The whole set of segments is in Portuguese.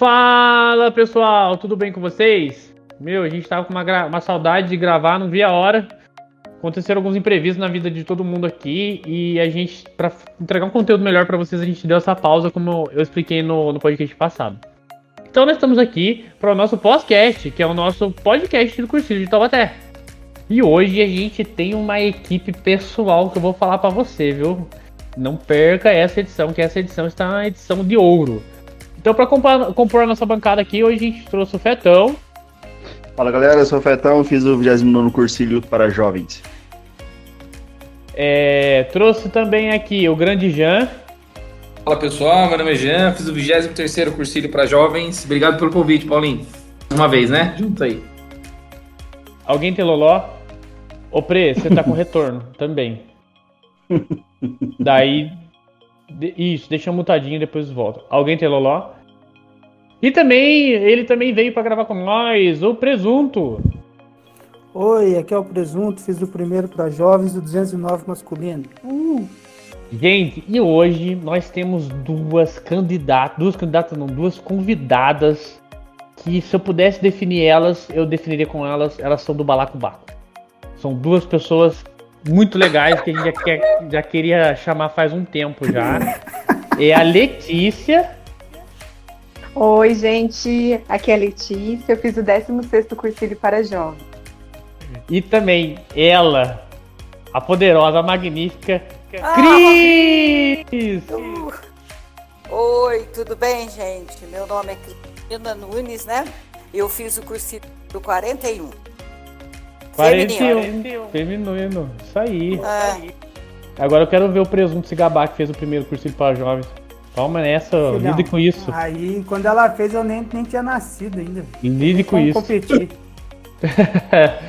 Fala pessoal, tudo bem com vocês? Meu, a gente tava com uma, uma saudade de gravar, não via a hora. Aconteceram alguns imprevistos na vida de todo mundo aqui e a gente, para entregar um conteúdo melhor para vocês, a gente deu essa pausa, como eu expliquei no, no podcast passado. Então nós estamos aqui para o nosso podcast, que é o nosso podcast do Cursilho de Taubaté. E hoje a gente tem uma equipe pessoal que eu vou falar para você, viu? Não perca essa edição, que essa edição está na edição de ouro. Então, para compor, compor a nossa bancada aqui, hoje a gente trouxe o Fetão. Fala galera, eu sou o Fetão, fiz o 29 cursilho para jovens. É, trouxe também aqui o Grande Jean. Fala pessoal, meu nome é Jean, fiz o 23 cursilho para jovens. Obrigado pelo convite, Paulinho. Uma vez, né? Junto aí. Alguém tem loló? Ô Pre, você tá com retorno também. Daí isso, deixa mutadinho e depois volta. Alguém tem loló? E também, ele também veio para gravar com nós, o Presunto. Oi, aqui é o Presunto, fiz o primeiro para jovens do 209 masculino. Uh. Gente, e hoje nós temos duas candidatas, duas candidatas não, duas convidadas que se eu pudesse definir elas, eu definiria com elas, elas são do Balacobaco. São duas pessoas muito legais que a gente já, quer, já queria chamar faz um tempo já. É a Letícia. Oi, gente. Aqui é a Letícia. Eu fiz o 16 cursilho para jovens. E também ela, a poderosa, a magnífica ah, Cris! Uh. Oi, tudo bem, gente? Meu nome é Cristina Nunes, né? Eu fiz o cursilho do 41. 41. Feminino. Isso aí. É. Agora eu quero ver o presunto se gabar que fez o primeiro cursinho para jovens. Toma nessa, Filhão, lide com isso. Aí, quando ela fez, eu nem, nem tinha nascido ainda. Lide com isso. competir.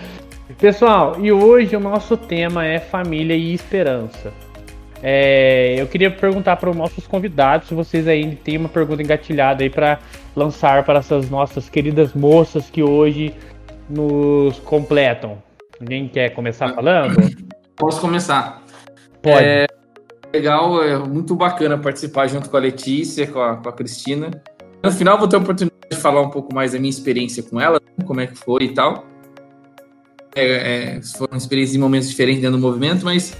Pessoal, e hoje o nosso tema é família e esperança. É, eu queria perguntar para os nossos convidados se vocês ainda têm uma pergunta engatilhada aí para lançar para essas nossas queridas moças que hoje nos completam. Alguém quer começar falando? Posso começar. Pode. É legal, é muito bacana participar junto com a Letícia, com a, com a Cristina. No final, vou ter a oportunidade de falar um pouco mais da minha experiência com ela, como é que foi e tal. É, é, foram experiências em momentos diferentes dentro do movimento, mas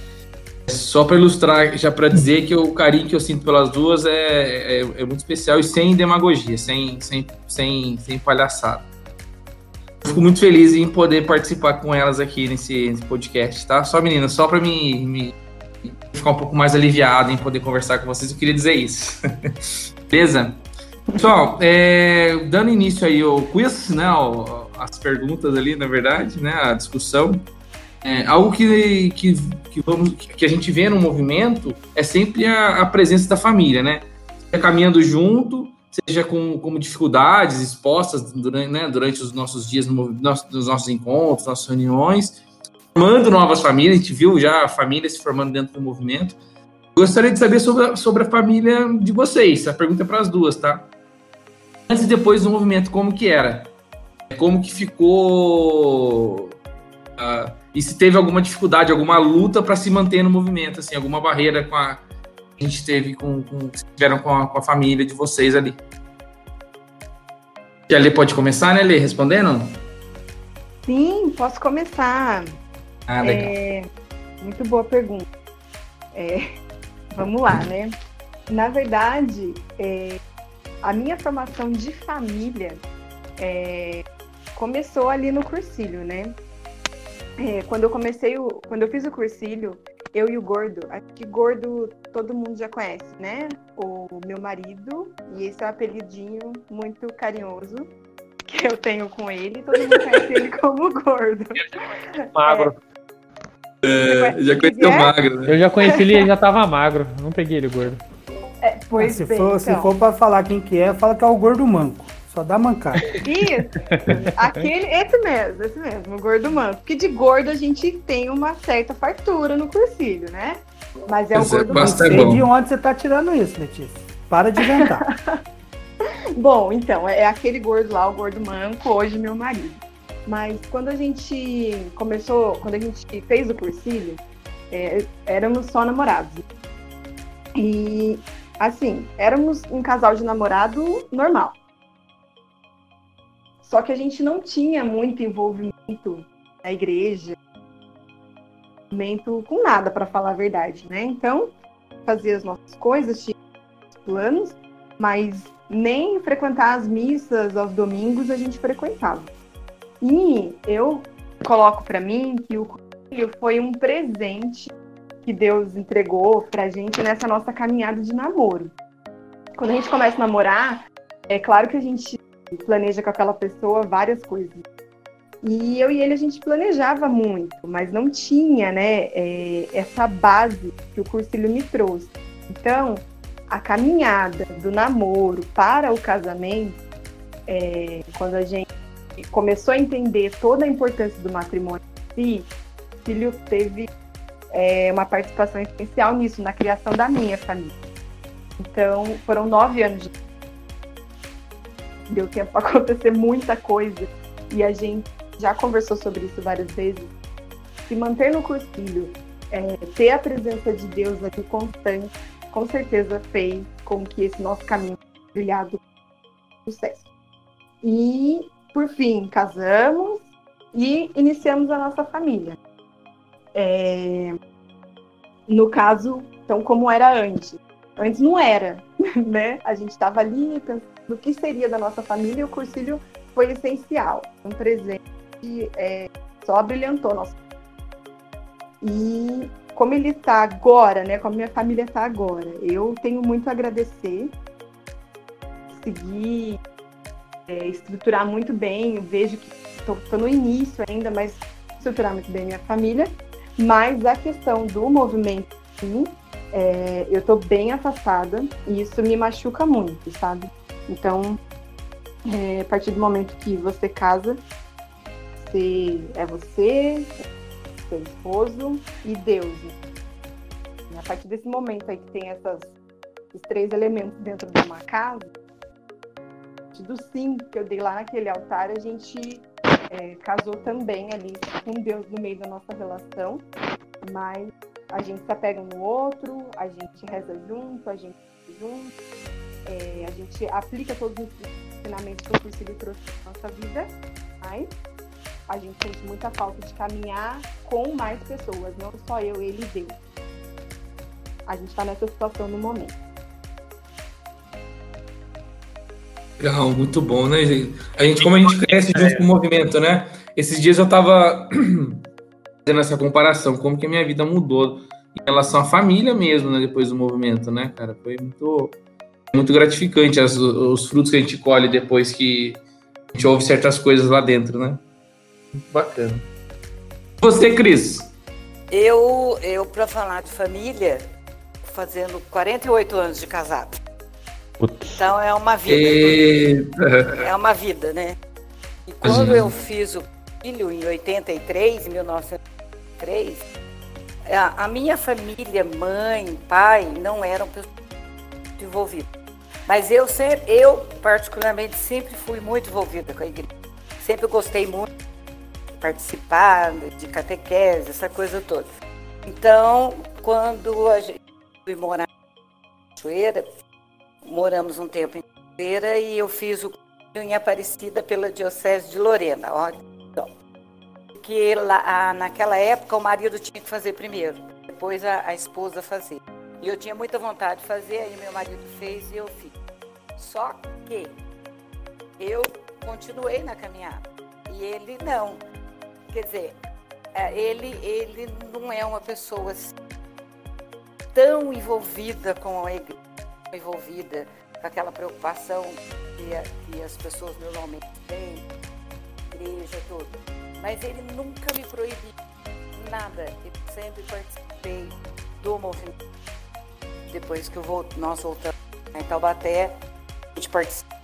só para ilustrar, já para dizer que o carinho que eu sinto pelas duas é, é, é, muito especial e sem demagogia, sem, sem, sem, sem palhaçada. Fico muito feliz em poder participar com elas aqui nesse, nesse podcast, tá? Só meninas, só para me, me, ficar um pouco mais aliviado em poder conversar com vocês, eu queria dizer isso. Beleza? Pessoal, é, dando início aí ao quiz, né, as perguntas ali, na verdade, né, a discussão, é, algo que, que, que, vamos, que a gente vê no movimento é sempre a, a presença da família, né? Caminhando junto, seja com como dificuldades expostas durante, né, durante os nossos dias, no, nos nossos encontros, nossas reuniões, formando novas famílias, a gente viu já famílias se formando dentro do movimento. Gostaria de saber sobre, sobre a família de vocês, a pergunta é para as duas, tá? Antes e depois do movimento, como que era? Como que ficou... Uh, e se teve alguma dificuldade, alguma luta para se manter no movimento, assim, alguma barreira com a, a gente teve com, com tiveram com a, com a, família de vocês ali. E a Lê pode começar, né, Lê, respondendo? Sim, posso começar. Ah, legal. É, muito boa pergunta. É, vamos lá, né? Na verdade, é, a minha formação de família é, começou ali no cursilho, né? É, quando eu comecei, o, quando eu fiz o cursilho, eu e o Gordo, acho que Gordo todo mundo já conhece, né? O meu marido, e esse é um apelidinho muito carinhoso que eu tenho com ele, todo mundo conhece ele como Gordo. Magro. É, é já conheci o magro, né? Eu já conheci ele e já tava magro, não peguei ele gordo. É, pois ah, se, bem, for, então. se for pra falar quem que é, fala que é o gordo manco. Só dá mancada. Isso. Aquele, esse mesmo, esse mesmo, o gordo manco. Porque de gordo a gente tem uma certa fartura no cursilho, né? Mas é o é gordo manco. Não sei de onde você tá tirando isso, Letícia. Para de inventar. Bom, então, é aquele gordo lá, o gordo manco, hoje meu marido. Mas quando a gente começou, quando a gente fez o cursilho, é, éramos só namorados. E, assim, éramos um casal de namorado normal Só que a gente não tinha muito envolvimento na igreja, envolvimento com nada, para falar a verdade, né? Então, fazia as nossas coisas, tinha planos, mas nem frequentar as missas aos domingos a gente frequentava. E eu coloco para mim que o filho foi um presente que Deus entregou pra gente nessa nossa caminhada de namoro. Quando a gente começa a namorar, é claro que a gente planeja com aquela pessoa várias coisas. E eu e ele a gente planejava muito, mas não tinha, né, é, essa base que o cursilho me trouxe. Então, a caminhada do namoro para o casamento, é, quando a gente começou a entender toda a importância do matrimônio em si, o filho teve é, uma participação especial nisso, na criação da minha família. Então, foram nove anos de deu tempo para acontecer muita coisa e a gente já conversou sobre isso várias vezes. Se manter no cursilho, é, ter a presença de Deus aqui constante, com certeza fez com que esse nosso caminho brilhado sucesso. E, por fim, casamos e iniciamos a nossa família. É, no caso, então, como era antes? Antes não era, né? A gente estava ali pensando no que seria da nossa família e o cursilho foi essencial. Um presente é, só brilhantou nosso. E como ele está agora, né? Como minha família está agora, eu tenho muito a agradecer. Consegui é, estruturar muito bem. Eu vejo que estou no início ainda, mas estruturar muito bem minha família. Mas a questão do movimento, sim, é, eu estou bem afastada e isso me machuca muito, sabe? Então, é, a partir do momento que você casa, você é você, seu esposo e Deus. Né? E a partir desse momento aí que tem essas, esses três elementos dentro de uma casa, do sim que eu dei lá naquele altar, a gente é, casou também ali com Deus no meio da nossa relação, mas a gente se apega um no outro, a gente reza junto, a gente junto, é, a gente aplica todos os ensinamentos que o Cursilho trouxe na nossa vida, mas a gente sente muita falta de caminhar com mais pessoas, não só eu, ele e Deus. A gente está nessa situação no momento. Legal, muito bom, né, gente? A gente, como a gente cresce junto com o movimento, né? Esses dias eu tava fazendo essa comparação, como que a minha vida mudou em relação à família mesmo, né? Depois do movimento, né, cara? Foi muito, muito gratificante as, os frutos que a gente colhe depois que a gente ouve certas coisas lá dentro, né? Muito bacana. Você, Cris? Eu, eu para falar de família, fazendo 48 anos de casado. Putz. Então é uma vida. E... É uma vida, né? E quando eu fiz o filho em 83, em 1903, a, minha família, mãe, pai, não eram pessoas envolvidas. Mas eu sempre, eu particularmente sempre fui muito envolvida com a igreja. Sempre gostei muito participar de catequese, essa coisa toda. Então, quando a gente foi morar em Cachoeira, moramos um tempo em Cachoeira e eu fiz o em Aparecida pela Diocese de Lorena. Olha, então, que lá, naquela época o marido tinha que fazer primeiro, depois a, a esposa fazer. E eu tinha muita vontade de fazer, aí meu marido fez e eu fiz. Só que eu continuei na caminhada e ele não. Quer dizer, é, ele, ele não é uma pessoa assim, tão envolvida com a igreja, envolvida com aquela preocupação que, que as pessoas normalmente têm, igreja, tudo. Mas ele nunca me proibiu nada. Eu sempre participei do movimento. Depois que eu volto, nós voltamos em Taubaté, a gente participa,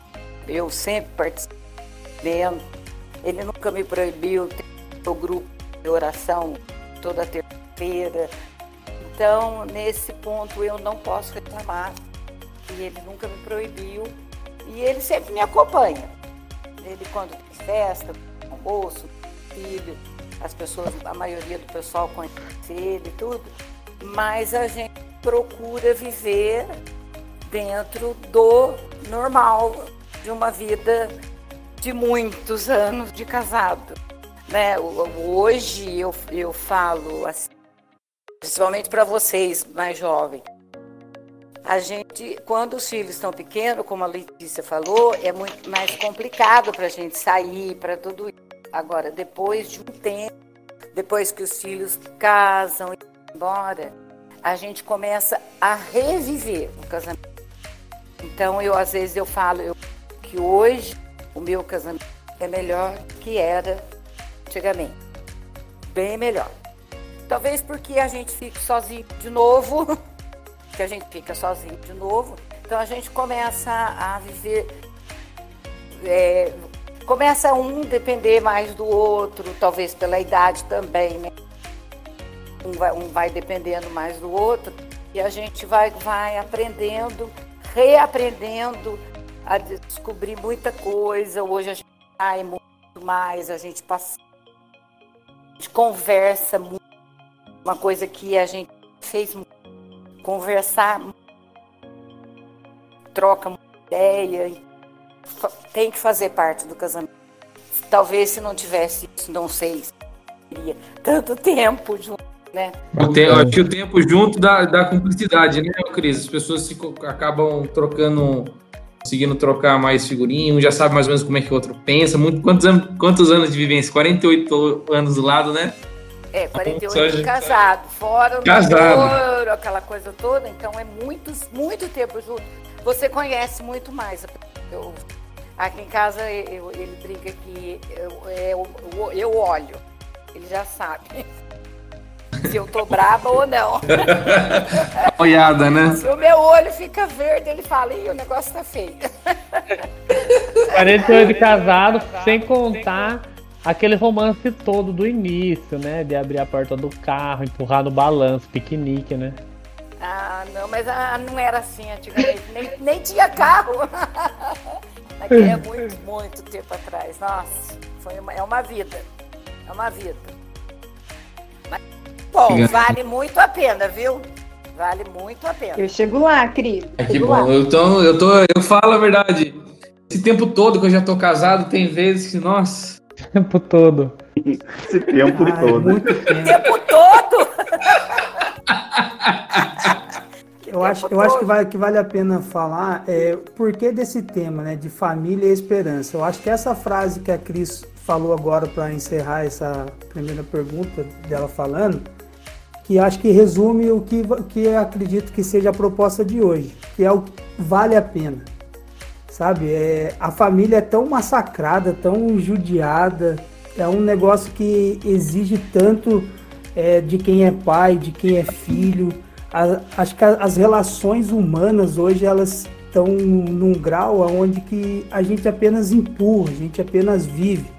eu sempre participei. Ele nunca me proibiu o grupo de oração toda terça-feira. Então, nesse ponto, eu não posso reclamar. E ele nunca me proibiu. E ele sempre me acompanha. Ele, quando tem festa, almoço, filho, as pessoas, a maioria do pessoal conhece ele e tudo. Mas a gente procura viver dentro do normal de uma vida de muitos anos de casado. Né? Hoje eu, eu falo, assim, principalmente para vocês mais jovens, a gente, quando os filhos estão pequenos, como a Letícia falou, é muito mais complicado para a gente sair, para tudo isso. Agora, depois de um tempo, depois que os filhos casam e vão embora, a gente começa a reviver o casamento. Então, eu às vezes eu falo eu, que hoje o meu casamento é melhor que era antigamente. Bem melhor. Talvez porque a gente fique sozinho de novo, que a gente fica sozinho de novo, então a gente começa a viver. É, começa um depender mais do outro, talvez pela idade também, né? Um vai, um vai dependendo mais do outro, e a gente vai, vai aprendendo, reaprendendo a descobrir muita coisa. Hoje a gente sai muito mais, a gente passa, a gente conversa muito, uma coisa que a gente fez conversar, troca ideia, tem que fazer parte do casamento. Talvez se não tivesse isso, não sei, seria tanto tempo junto, né? O te, acho que o tempo junto dá, dá cumplicidade, né, Cris? As pessoas se, acabam trocando conseguindo trocar mais figurinha, um já sabe mais ou menos como é que o outro pensa. Muito, quantos, anos, quantos anos de vivência? 48 anos do lado, né? É, 48 casado, fora o casado. namoro, aquela coisa toda. Então é muito, muito tempo junto. Você conhece muito mais. Eu, aqui em casa eu, ele brinca que eu, eu, eu olho. Ele já sabe se eu tô braba ou não. Olhada, né? Se o meu olho fica verde, ele fala, ih, o negócio tá feio. 48 de casado, sem contar aquele romance todo do início, né? De abrir a porta do carro, empurrar no balanço, piquenique, né? Ah, não, mas ah, não era assim antigamente, nem, nem tinha carro. Naquele é muito, muito tempo atrás. Nossa, foi uma, é uma vida. É uma vida. Bom, vale muito a pena, viu? Vale muito a pena. Eu chego lá, Cris. É que bom. Eu, tô, eu, tô, eu falo a verdade. Esse tempo todo que eu já tô casado, tem vezes que, nossa. O tempo todo. Esse tempo Ai, todo. Muito tempo. tempo todo? Eu acho, eu acho que, vale, que vale a pena falar é, por que desse tema, né, de família e esperança. Eu acho que essa frase que a Cris falou agora para encerrar essa primeira pergunta dela falando, que acho que resume o que, que acredito que seja a proposta de hoje, que é o vale a pena. Sabe, é, a família é tão massacrada, tão judiada, é um negócio que exige tanto é, de quem é pai, de quem é filho. A, acho que as relações humanas hoje elas estão num grau onde que a gente apenas empurra, a gente apenas vive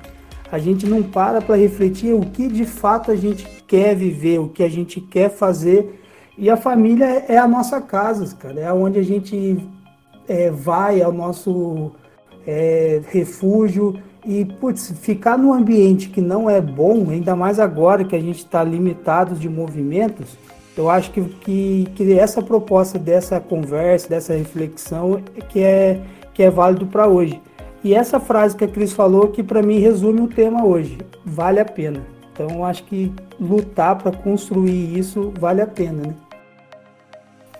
a gente não para para refletir o que de fato a gente quer viver, o que a gente quer fazer. E a família é a nossa casa, cara, é onde a gente é, vai, é o nosso é, refúgio. E, putz, ficar num ambiente que não é bom, ainda mais agora que a gente está limitado de movimentos, eu acho que, que, que, essa proposta dessa conversa, dessa reflexão, é que é, que é válido para hoje. E essa frase que a Cris falou, que para mim resume o tema hoje, vale a pena. Então, acho que lutar para construir isso vale a pena, né?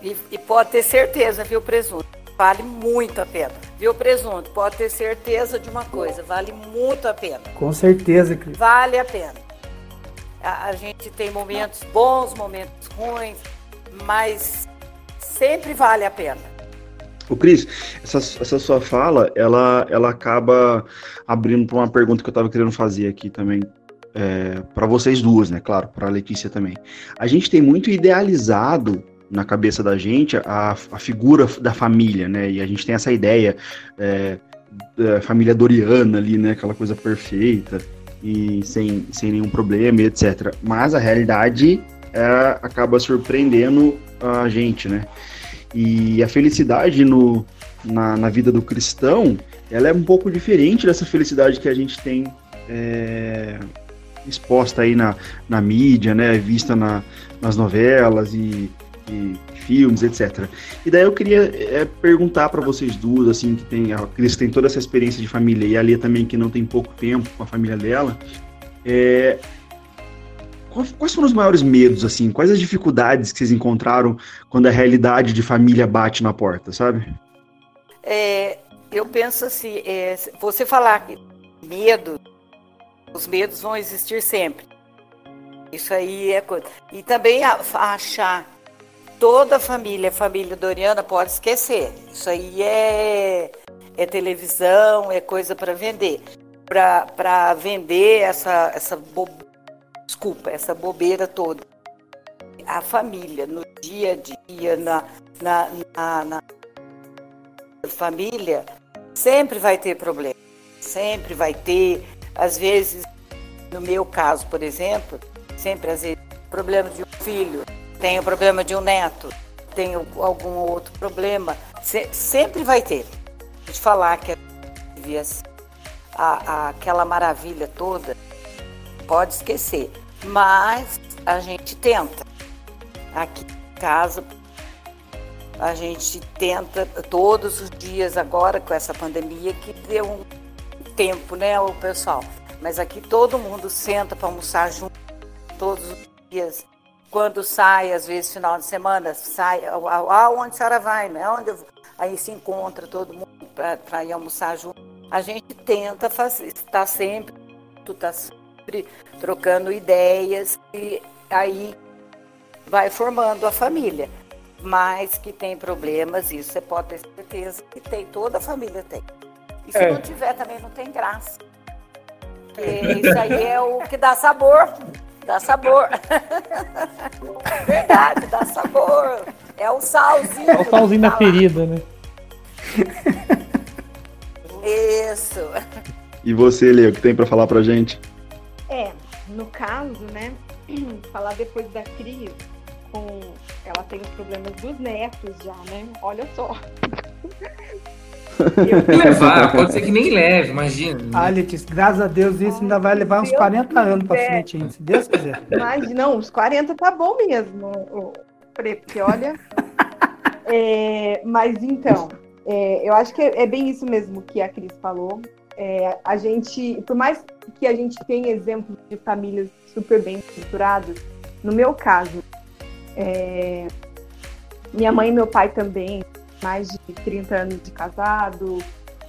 E, e, pode ter certeza, viu, presunto? Vale muito a pena. Viu, presunto? Pode ter certeza de uma coisa, vale muito a pena. Com certeza, Cris. Vale a pena. A, a gente tem momentos bons, momentos ruins, mas sempre vale a pena. O Cris, essa, essa sua fala, ela, ela acaba abrindo para uma pergunta que eu estava querendo fazer aqui também, é, para vocês duas, né? Claro, para a Letícia também. A gente tem muito idealizado na cabeça da gente a, a figura da família, né? E a gente tem essa ideia é, da família doriana ali, né? Aquela coisa perfeita e sem, sem nenhum problema, etc. Mas a realidade é, acaba surpreendendo a gente, né? E a felicidade no, na, na, vida do cristão, ela é um pouco diferente dessa felicidade que a gente tem é, exposta aí na, na mídia, né, vista na, nas novelas e, de filmes, etc. E daí eu queria é, perguntar para vocês duas, assim, que tem, a Cris tem toda essa experiência de família e a Lia também, que não tem pouco tempo com a família dela, é, quais foram os maiores medos, assim? Quais as dificuldades que vocês encontraram quando a realidade de família bate na porta, sabe? É, eu penso assim, é, você falar que medo, os medos vão existir sempre. Isso aí é coisa. E também achar toda a família, a família Doriana, pode esquecer. Isso aí é, é televisão, é coisa para vender. Para vender essa, essa bo... desculpa, essa bobeira toda. A família, no dia a dia, na, na, na, na família, sempre vai ter problema. Sempre vai ter. Às vezes, no meu caso, por exemplo, sempre às vezes, problema de um filho, tem o problema de um neto, tem algum outro problema. Se, sempre vai ter. De falar que a, a, aquela maravilha toda, pode esquecer. Mas a gente tenta. Aqui em casa, a gente tenta todos os dias agora com essa pandemia que deu um tempo, né, o pessoal. Mas aqui todo mundo senta para almoçar junto todos os dias. Quando sai, às vezes final de semana, sai, aonde a senhora vai, né? Onde aí se encontra todo mundo para ir almoçar junto. A gente tenta fazer, está sempre, está sempre trocando ideias e aí vai formando a família mas que tem problemas, isso você pode ter certeza que tem, toda a família tem. E se é. não tiver também não tem graça. Porque isso aí é o que dá sabor. Dá sabor. Verdade, dá sabor. É o salzinho. É o salzinho da ferida, né? Isso. E você, Leo, o que tem para falar pra gente? É, no caso, né, falar depois da crise, com. Ela tem os problemas dos netos já, né? Olha só. levar, pode ser que nem leve, imagina. Ah, Letícia, graças a Deus, isso ainda vai levar uns 40 anos para frente, hein, se Deus quiser. Mas não, uns 40 tá bom mesmo, porque olha. é, mas então, é, eu acho que é, é, bem isso mesmo que a Cris falou. É, a gente, por mais que a gente tenha exemplos de famílias super bem estruturadas, no meu caso, é... Minha mãe e meu pai também, mais de 30 anos de casado.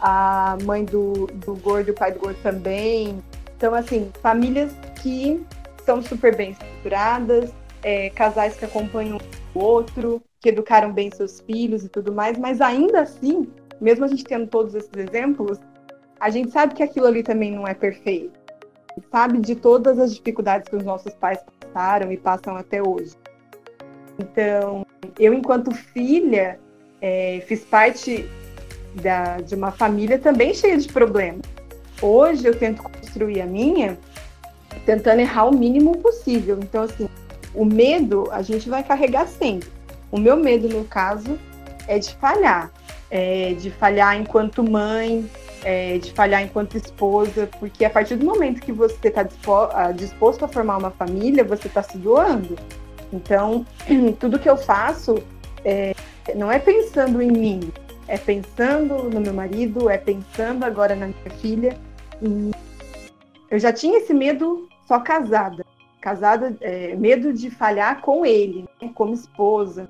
A mãe do, do gordo e o pai do gordo também. Então, assim, famílias que são super bem estruturadas, é, casais que acompanham o outro, que educaram bem seus filhos e tudo mais, mas ainda assim, mesmo a gente tendo todos esses exemplos, a gente sabe que aquilo ali também não é perfeito. Sabe de todas as dificuldades que os nossos pais passaram e passam até hoje. Então, eu, enquanto filha, é, fiz parte da, de uma família também cheia de problemas. Hoje eu tento construir a minha tentando errar o mínimo possível. Então, assim, o medo a gente vai carregar sempre. O meu medo, no caso, é de falhar. É de falhar enquanto mãe, é de falhar enquanto esposa, porque a partir do momento que você está ah, disposto a formar uma família, você está se doando. Então, tudo que eu faço é, não é pensando em mim, é pensando no meu marido, é pensando agora na minha filha. E eu já tinha esse medo só casada. Casada, é, medo de falhar com ele, né, como esposa.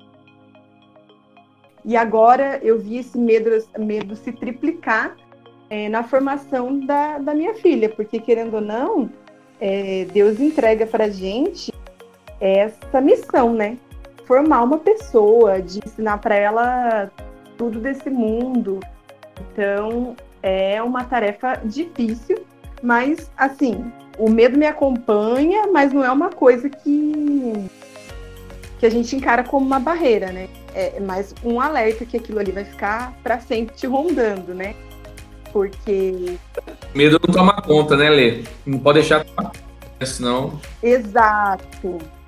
E agora eu vi esse medo, medo se triplicar é, na formação da, da minha filha, porque querendo ou não, é, Deus entrega para gente essa missão, né? Formar uma pessoa, de ensinar para ela tudo desse mundo. Então, é uma tarefa difícil, mas assim, o medo me acompanha, mas não é uma coisa que que a gente encara como uma barreira, né? É mais um alerta que aquilo ali vai ficar para sempre te rondando, né? Porque medo não toma conta, né, Lê? Não pode deixar senão. Exato.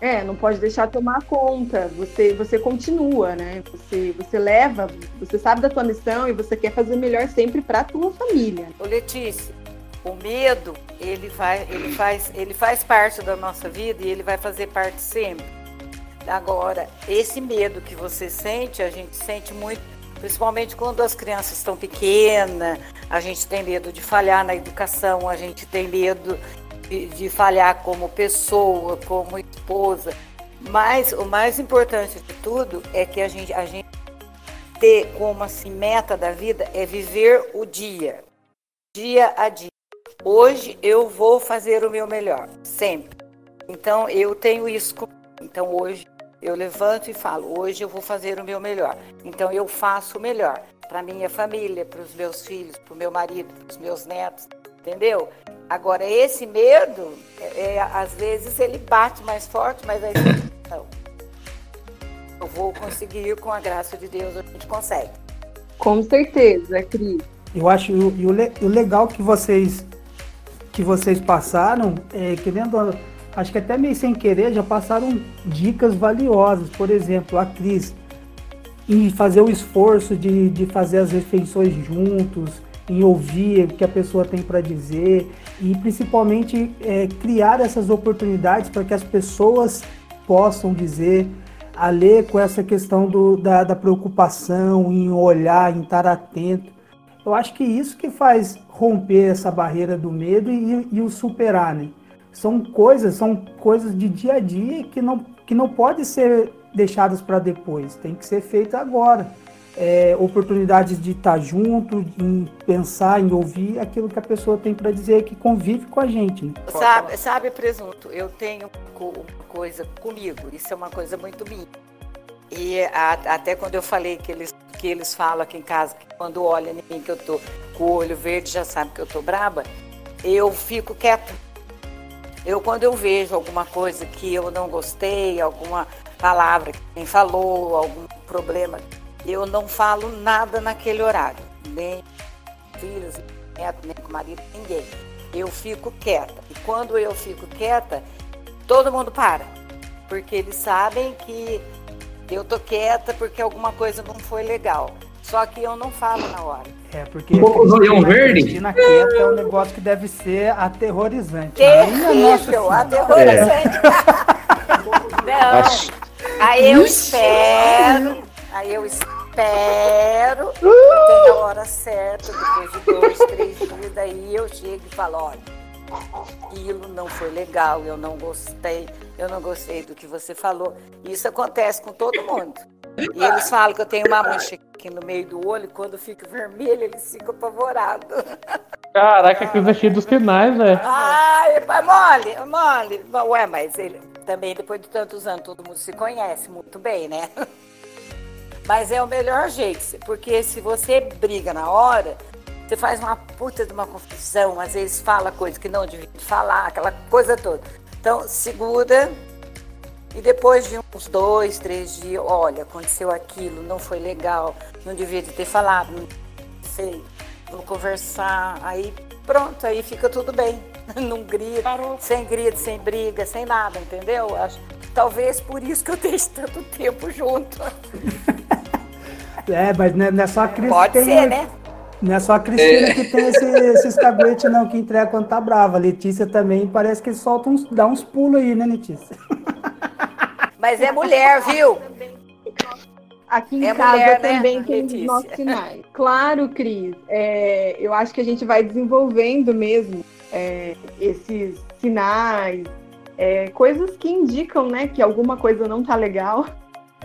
É, não pode deixar tomar conta. Você, você continua, né? Você, você leva, você sabe da tua missão e você quer fazer melhor sempre para tua família. Ô Letícia, o medo, ele vai, ele faz, ele faz parte da nossa vida e ele vai fazer parte sempre. Agora, esse medo que você sente, a gente sente muito, principalmente quando as crianças estão pequenas, a gente tem medo de falhar na educação, a gente tem medo de, de falhar como pessoa, como esposa. Mas o mais importante de tudo é que a gente, a gente ter como assim meta da vida é viver o dia, dia a dia. Hoje eu vou fazer o meu melhor, sempre. Então eu tenho isso. Então hoje eu levanto e falo: hoje eu vou fazer o meu melhor. Então eu faço o melhor para minha família, para os meus filhos, para o meu marido, para os meus netos, entendeu? Agora esse medo, é, é, às vezes ele bate mais forte, mas aí não. Eu vou conseguir com a graça de Deus, a gente consegue. Com certeza, Cris. Eu acho e o, o legal que vocês que vocês passaram, é, querendo acho que até meio sem querer, já passaram dicas valiosas. Por exemplo, a Cris, em fazer o esforço de, de fazer as refeições juntos, em ouvir o que a pessoa tem para dizer e principalmente é, criar essas oportunidades para que as pessoas possam dizer, a ler com essa questão do, da, da preocupação, em olhar, em estar atento. Eu acho que isso que faz romper essa barreira do medo e, e o superar, né? são coisas, são coisas de dia a dia que não, que não pode ser deixadas para depois, tem que ser feita agora. É, oportunidades de estar junto, em pensar, em ouvir aquilo que a pessoa tem para dizer que convive com a gente. Né? Sabe, sabe, presunto, eu tenho uma coisa comigo, isso é uma coisa muito minha. E a, até quando eu falei que eles, que eles falam aqui em casa, que quando olham em mim que eu tô com o olho verde, já sabe que eu tô braba, eu fico quieta eu, quando eu vejo alguma coisa que eu não gostei, alguma palavra que alguém falou, algum problema, eu não falo nada naquele horário. Nem filhos, nem neto, nem com marido, ninguém. Eu fico quieta. E quando eu fico quieta, todo mundo para. Porque eles sabem que eu tô quieta porque alguma coisa não foi legal. Só que eu não falo na hora. É, porque um verde? Cristina quieta é um negócio que deve ser aterrorizante. Terrível, aterrorizante. É. não, aí eu espero, aí eu espero, tem a hora certa, depois de dois, três dias, daí eu chego e falo, olha, aquilo não foi legal, eu não gostei, eu não gostei do que você falou. Isso acontece com todo mundo. E eles falam que eu tenho uma mancha aqui no meio do olho, quando fica vermelho, eles ficam apavorados. Caraca, que coisa cheia dos sinais, velho. Ai, mole, mole. Ué, mas ele também, depois de tantos anos, todo mundo se conhece muito bem, né? Mas é o melhor jeito, porque se você briga na hora, você faz uma puta de uma confusão, às vezes fala coisa que não devia falar, aquela coisa toda. Então, segura, e depois de uns dois, três dias, olha, aconteceu aquilo, não foi legal, não devia ter falado, não sei, vamos conversar, aí pronto, aí fica tudo bem. Não grita, Parou. sem grito, sem briga, sem nada, entendeu? Acho, talvez por isso que eu deixe tanto tempo junto. É, mas não é só a Cris Pode ser, né? Não é só a Cristina é. que tem esse, esses caguetes, não, que entrega quando tá brava. A Letícia também parece que solta uns, dá uns pulos aí, né, Letícia? Mas é mulher, viu? Aqui em é casa mulher, né, também né, tem os nossos sinais. Claro, Cris. É, eu acho que a gente vai desenvolvendo mesmo é, esses sinais, é, coisas que indicam, né, que alguma coisa não tá legal.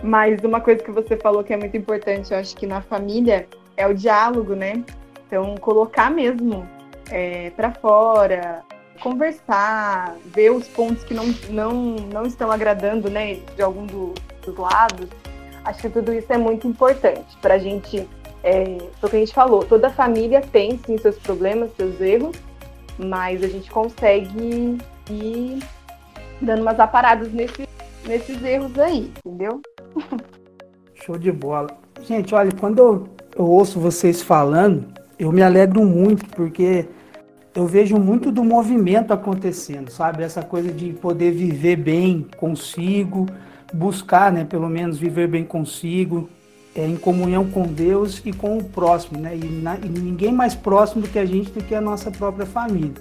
Mas uma coisa que você falou que é muito importante, eu acho que na família é o diálogo, né? Então colocar mesmo é, para fora, conversar, ver os pontos que não, não, não estão agradando, né, de algum do, dos lados. Acho que tudo isso é muito importante para a gente. É, o que a gente falou, toda família tem sim seus problemas, seus erros, mas a gente consegue ir dando umas aparadas nesse, nesses erros aí, entendeu? Show de bola. Gente, olha, quando eu, eu ouço vocês falando, eu me alegro muito, porque eu vejo muito do movimento acontecendo, sabe? Essa coisa de poder viver bem consigo, buscar, né, pelo menos viver bem consigo, é, em comunhão com Deus e com o próximo, né? E, na, e ninguém mais próximo do que a gente do que a nossa própria família.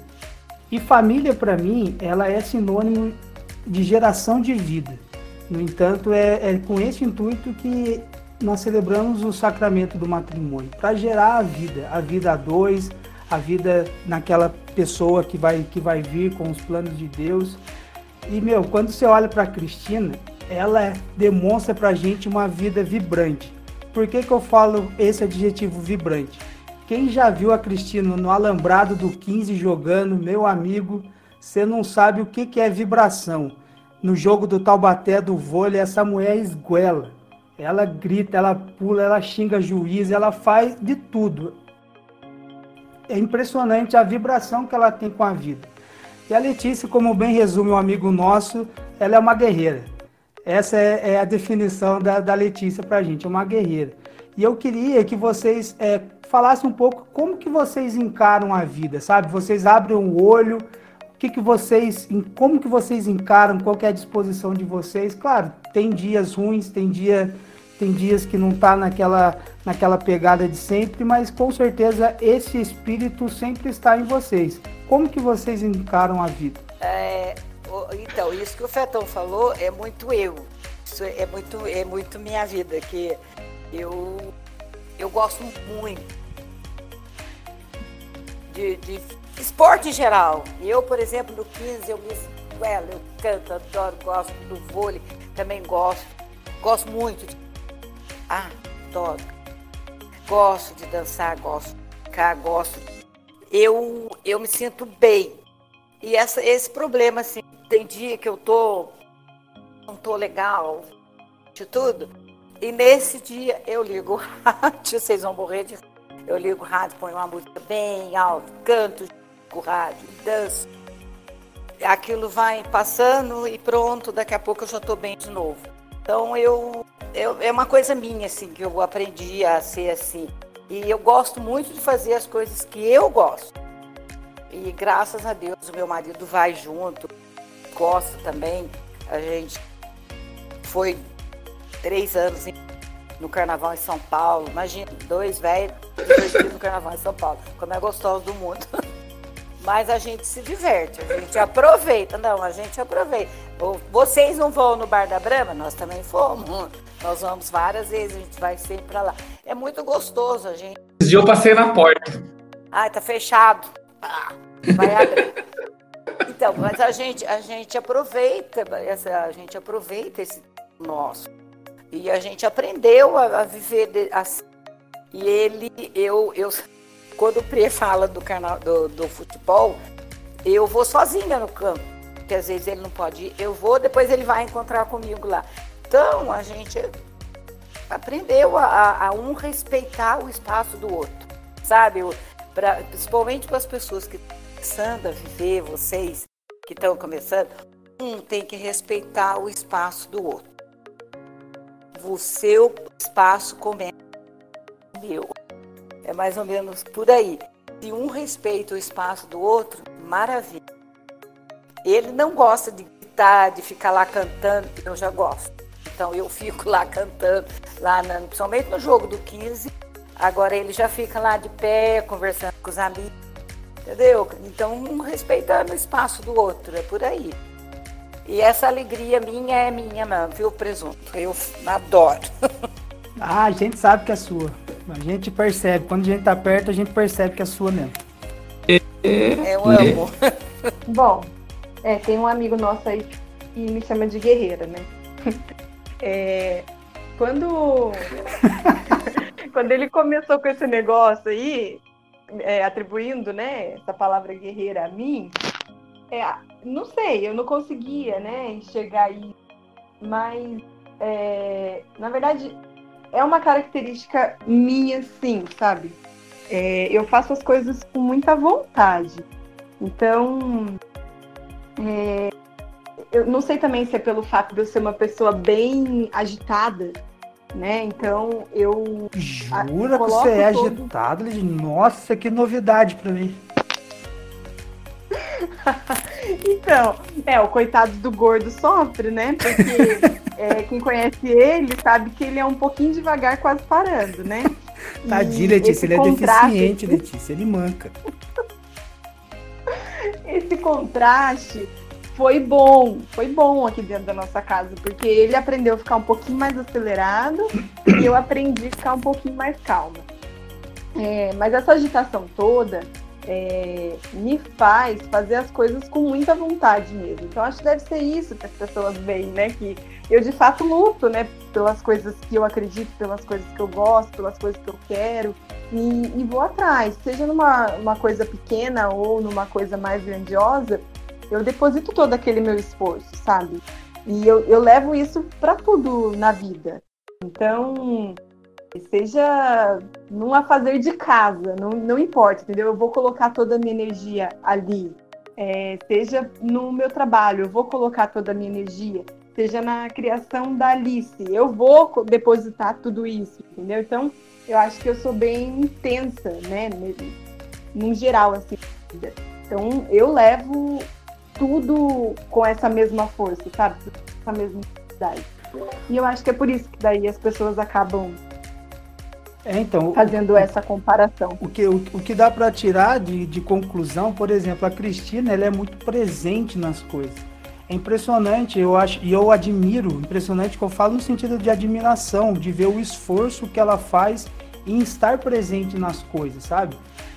E família, para mim, ela é sinônimo de geração de vida. No entanto, é, é com esse intuito que nós celebramos o sacramento do matrimônio, para gerar a vida, a vida a dois, a vida naquela pessoa que vai, que vai vir com os planos de Deus. E, meu, quando você olha para Cristina, ela demonstra para a gente uma vida vibrante. Por que, que eu falo esse adjetivo vibrante? Quem já viu a Cristina no alambrado do 15 jogando, meu amigo, você não sabe o que, que é vibração. No jogo do Taubaté do vôlei, essa mulher esguela. Ela grita, ela pula, ela xinga juiz, ela faz de tudo. É impressionante a vibração que ela tem com a vida. E a Letícia, como bem resume um amigo nosso, ela é uma guerreira. Essa é, é a definição da, da Letícia para a gente, é uma guerreira. E eu queria que vocês é, falassem um pouco como que vocês encaram a vida, sabe? Vocês abrem o olho, que, que vocês, como que vocês encaram, qual é a disposição de vocês. Claro, tem dias ruins, tem dia tem dias que não tá naquela, naquela pegada de sempre, mas com certeza esse espírito sempre está em vocês. Como que vocês encaram a vida? É, então, isso que o Fetão falou é muito eu. Isso é muito, é muito minha vida, que eu, eu gosto muito de, de esporte em geral. Eu, por exemplo, no 15 eu me escuelo, eu canto, adoro, gosto do vôlei, também gosto. Gosto muito de ah, adoro. Gosto de dançar, gosto de ficar, gosto. Eu, eu me sinto bem. E essa, esse problema, assim, tem dia que eu tô. não tô legal de tudo. E nesse dia eu ligo o rádio, vocês vão morrer de. Eu ligo o rádio, ponho uma música bem alta, canto rádio, danço. Aquilo vai passando e pronto, daqui a pouco eu já estou bem de novo. Então eu eu, é uma coisa minha, assim, que eu aprendi a ser assim. E eu gosto muito de fazer as coisas que eu gosto. E graças a Deus o meu marido vai junto, gosta também. A gente foi três anos no carnaval em São Paulo. Imagina, dois velhos, dois no carnaval em São Paulo. Como é gostoso do mundo. Mas a gente se diverte, a gente aproveita. Não, a gente aproveita. Vocês não vão no Bar da Brama? Nós também fomos. Nós vamos várias vezes, a gente vai sempre para lá. É muito gostoso, a gente. Esse dia eu passei na porta. Ai, tá fechado. Ah, vai abrir. então, mas a gente, a gente aproveita, essa, a gente aproveita esse nosso. E a gente aprendeu a, a viver assim. E ele, eu, eu, quando o Pre fala do, canal, do, do futebol, eu vou sozinha no campo. Porque às vezes ele não pode ir. Eu vou, depois ele vai encontrar comigo lá. Então, a gente aprendeu a, a um respeitar o espaço do outro, sabe? Pra, principalmente para as pessoas que estão começando a viver, vocês que estão começando, um tem que respeitar o espaço do outro. O seu espaço começa meu. É mais ou menos por aí. Se um respeita o espaço do outro, maravilha. Ele não gosta de gritar, de ficar lá cantando, eu já gosto. Então eu fico lá cantando, lá na, principalmente no jogo do 15. Agora ele já fica lá de pé, conversando com os amigos. Entendeu? Então um respeitando o espaço do outro, é por aí. E essa alegria minha é minha mesmo, viu, presunto? Eu adoro. Ah, a gente sabe que é sua. A gente percebe. Quando a gente tá perto, a gente percebe que é sua mesmo. Eu amo. Bom, é, tem um amigo nosso aí que me chama de guerreira, né? É, quando, quando ele começou com esse negócio aí, é, atribuindo né, essa palavra guerreira a mim, é, não sei, eu não conseguia né, enxergar aí. Mas, é, na verdade, é uma característica minha, sim, sabe? É, eu faço as coisas com muita vontade. Então, é, eu não sei também se é pelo fato de eu ser uma pessoa bem agitada, né? Então eu. Jura que você é todo... agitado? Nossa, que novidade para mim. então, é, o coitado do gordo sofre, né? Porque é, quem conhece ele sabe que ele é um pouquinho devagar, quase parando, né? Tadinho, Letícia, ele é deficiente, Letícia, ele manca. esse contraste foi bom, foi bom aqui dentro da nossa casa, porque ele aprendeu a ficar um pouquinho mais acelerado e eu aprendi a ficar um pouquinho mais calma. É, mas essa agitação toda é, me faz fazer as coisas com muita vontade mesmo. Então acho que deve ser isso que as pessoas veem, né? Que eu de fato luto, né? Pelas coisas que eu acredito, pelas coisas que eu gosto, pelas coisas que eu quero. E, e vou atrás, seja numa uma coisa pequena ou numa coisa mais grandiosa, eu deposito todo aquele meu esforço, sabe? E eu, eu levo isso para tudo na vida. Então, seja num afazer de casa, não, não importa, entendeu? Eu vou colocar toda a minha energia ali. É, seja no meu trabalho, eu vou colocar toda a minha energia. Seja na criação da Alice, eu vou depositar tudo isso, entendeu? Então, eu acho que eu sou bem intensa, né? No geral, assim. Então, eu levo tudo com essa mesma força, sabe? Essa mesma intensidade. E eu acho que é por isso que daí as pessoas acabam é, então, fazendo o, essa comparação. O que, o, o que dá para tirar de, de conclusão, por exemplo, a Cristina ela é muito presente nas coisas. É impressionante, eu acho, e eu admiro, impressionante que eu falo no sentido de admiração, de ver o esforço que ela faz em estar presente nas coisas, sabe?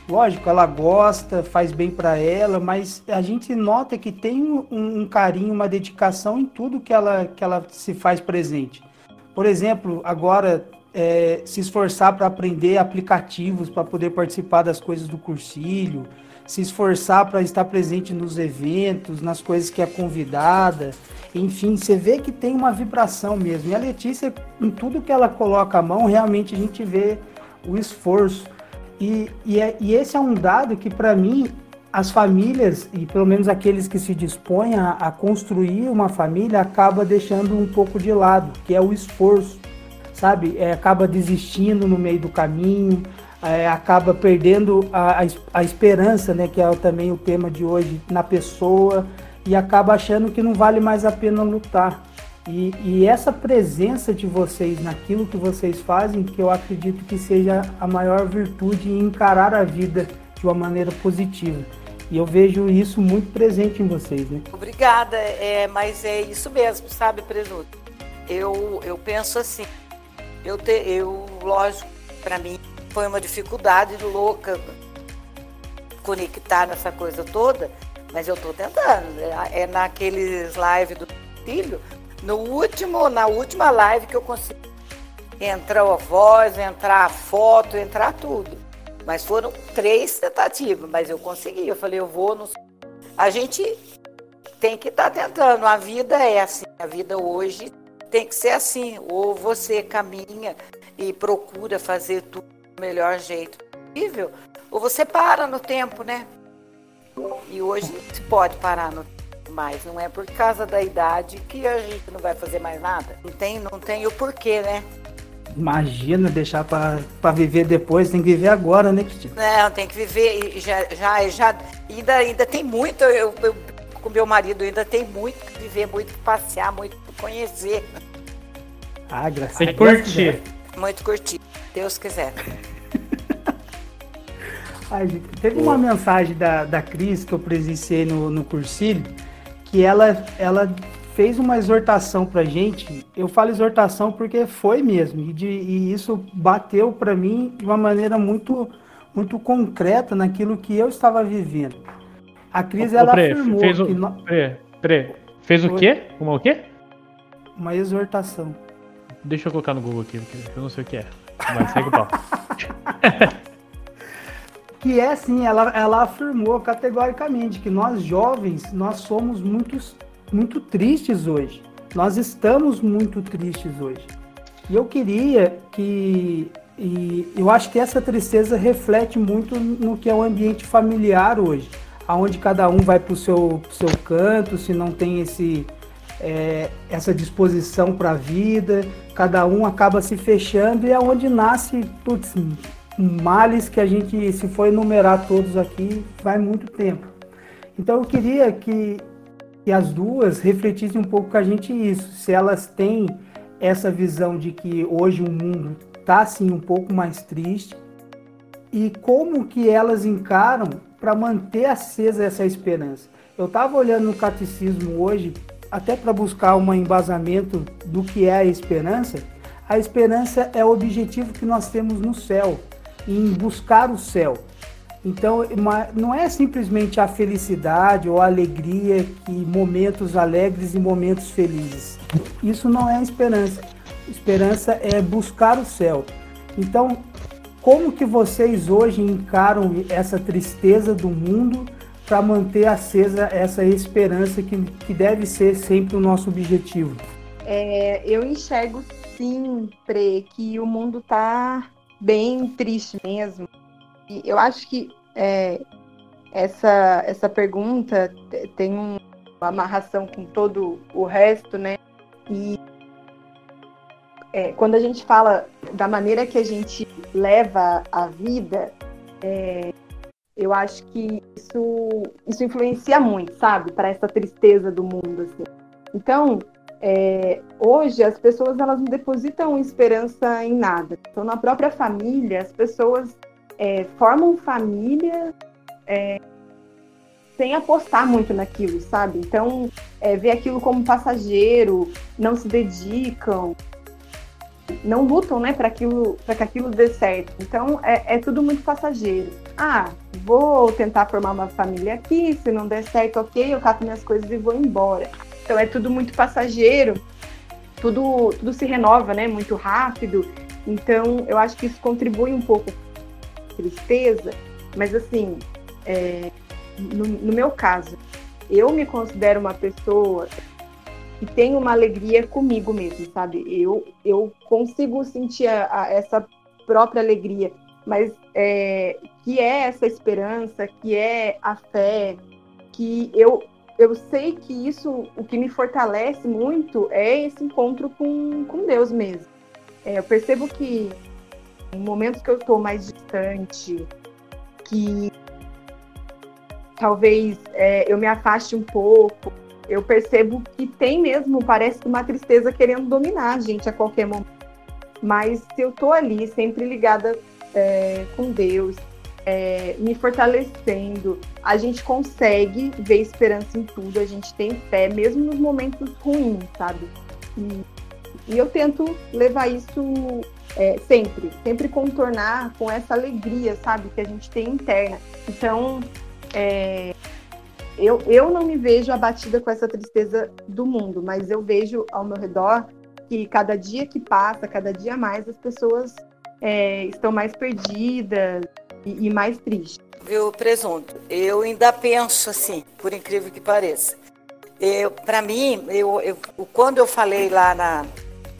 Lógico, ela gosta, faz bem para ela, mas a gente nota que tem um, um, carinho, uma dedicação em tudo que ela, que ela se faz presente. Por exemplo, agora é, se esforçar para aprender aplicativos para poder participar das coisas do cursilho, se esforçar para estar presente nos eventos, nas coisas que é convidada, enfim, você vê que tem uma vibração mesmo. E a Letícia, em tudo que ela coloca a mão, realmente a gente vê o esforço. E, e, é, e esse é um dado que, para mim, as famílias, e pelo menos aqueles que se dispõem a, a construir uma família, acaba deixando um pouco de lado, que é o esforço sabe? É, acaba desistindo no meio do caminho, é, acaba perdendo a, a, a, esperança, né? Que é também o tema de hoje, na pessoa, e acaba achando que não vale mais a pena lutar. E, e, essa presença de vocês naquilo que vocês fazem, que eu acredito que seja a maior virtude em encarar a vida de uma maneira positiva. E eu vejo isso muito presente em vocês, né? Obrigada, é, mas é isso mesmo, sabe, Presunto? Eu, eu penso assim, eu, te, eu lógico, para mim foi uma dificuldade louca conectar nessa coisa toda, mas eu estou tentando. É, é naqueles lives do filho, no último, na última live que eu consegui entrar a voz, entrar a foto, entrar tudo. Mas foram três tentativas, mas eu consegui. Eu falei, eu vou. No... A gente tem que estar tá tentando. A vida é assim. A vida hoje tem que ser assim. Ou você caminha e procura fazer tudo do melhor jeito possível, ou você para no tempo, né? E hoje se pode parar no tempo mais. Não é por causa da idade que a gente não vai fazer mais nada. Não tem, não tem o porquê, né? Imagina deixar para viver depois, tem que viver agora, né, Cristina? Não, tem que viver, já, já, já ainda, ainda tem muito, eu, eu com meu marido ainda tem muito que viver, muito que passear, muito conhecer. Ah, graças Tem que curtir. Muito curtir, Deus quiser. Ai, teve uma mensagem da, da Cris que eu presenciei no, no cursilho, que ela, ela fez uma exortação pra gente. Eu falo exortação porque foi mesmo, e, de, e isso bateu para mim de uma maneira muito, muito concreta naquilo que eu estava vivendo. A Cris, ela Pre, afirmou fez o, que... No... Pre, Pre, fez o quê? Uma o quê? Uma exortação. Deixa eu colocar no Google aqui, porque eu não sei o que é. Mas segue o pau. que é assim, ela, ela afirmou categoricamente que nós jovens, nós somos muito, muito tristes hoje. Nós estamos muito tristes hoje. E eu queria que e eu acho que essa tristeza reflete muito no que é o ambiente familiar hoje aonde cada um vai para o seu, seu canto, se não tem esse, é, essa disposição para a vida, cada um acaba se fechando e é onde nasce putz, males que a gente, se for enumerar todos aqui, vai muito tempo. Então eu queria que, que as duas refletissem um pouco com a gente isso, se elas têm essa visão de que hoje o mundo está assim um pouco mais triste e como que elas encaram para manter acesa essa esperança. Eu estava olhando no catecismo hoje, até para buscar um embasamento do que é a esperança. A esperança é o objetivo que nós temos no céu, em buscar o céu. Então, não é simplesmente a felicidade ou a alegria que momentos alegres e momentos felizes. Isso não é esperança. Esperança é buscar o céu. Então, como que vocês hoje encaram essa tristeza do mundo para manter acesa essa esperança que, que deve ser sempre o nosso objetivo? É, eu enxergo sim, Pre, que o mundo está bem triste mesmo e eu acho que é, essa, essa pergunta tem uma amarração com todo o resto, né? E é, quando a gente fala da maneira que a gente leva a vida, é, eu acho que isso, isso influencia muito, sabe? Para essa tristeza do mundo, assim. Então, é, hoje as pessoas elas não depositam esperança em nada. Então, na própria família, as pessoas é, formam família é, sem apostar muito naquilo, sabe? Então, é, vê aquilo como passageiro, não se dedicam, não lutam, né, para aquilo, que aquilo dê certo. Então, é, é, tudo muito passageiro. Ah, vou tentar formar uma família aqui, se não der certo, ok, eu cato minhas coisas e vou embora. Então, é tudo muito passageiro, tudo, tudo se renova, né, muito rápido. Então, eu acho que isso contribui um pouco tristeza, mas assim, é, no, no meu caso, eu me considero uma pessoa que tem uma alegria comigo mesmo, sabe? Eu, eu consigo sentir a, a, essa própria alegria, mas é, que é essa esperança, que é a fé, que eu, eu sei que isso, o que me fortalece muito é esse encontro com, com Deus mesmo. É, eu percebo que em momentos que eu estou mais distante, que talvez é, eu me afaste um pouco, eu percebo que tem mesmo, parece uma tristeza querendo dominar a gente a qualquer momento. Mas se eu estou ali, sempre ligada é, com Deus, é, me fortalecendo, a gente consegue ver esperança em tudo, a gente tem fé, mesmo nos momentos ruins, sabe? E, e eu tento levar isso é, sempre, sempre contornar com essa alegria, sabe, que a gente tem interna. Então, é, eu, eu não me vejo abatida com essa tristeza do mundo, mas eu vejo ao meu redor que cada dia que passa, cada dia mais, as pessoas é, estão mais perdidas e, e mais tristes. Viu, presunto? Eu ainda penso assim, por incrível que pareça. Para mim, eu, eu, quando eu falei lá na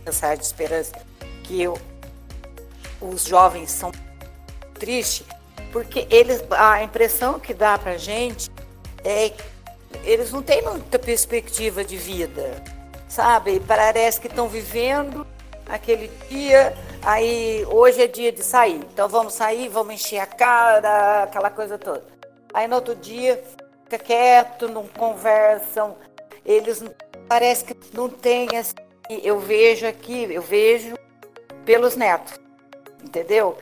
mensagem de esperança que eu os jovens são tristes, porque eles, a impressão que dá pra gente é eles não têm muita perspectiva de vida, sabe? Parece que estão vivendo aquele dia, aí hoje é dia de sair, então vamos sair, vamos encher a cara, aquela coisa toda. Aí no outro dia fica quieto, não conversam, eles parece que não têm assim, eu vejo aqui, eu vejo pelos netos entendeu?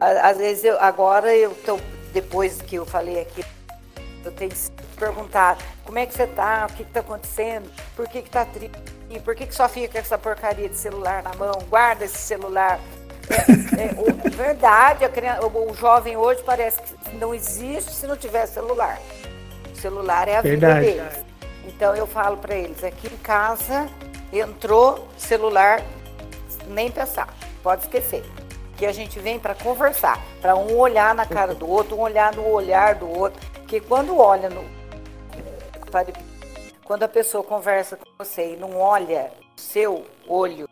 Às vezes, eu, agora, eu tô, depois que eu falei aqui, eu tenho que perguntar como é que você tá, o que está acontecendo, por que está triste, por que, que só fica com essa porcaria de celular na mão, guarda esse celular. É, é, o, verdade, criança, o, o, jovem hoje parece que não existe se não tiver celular. O celular é a verdade. vida deles. Então eu falo para eles, aqui em casa entrou celular, nem pensar, pode esquecer que a gente vem para conversar, para um olhar na cara do outro, um olhar no olhar do outro, que quando olha no quando a pessoa conversa com você e não olha o seu olho,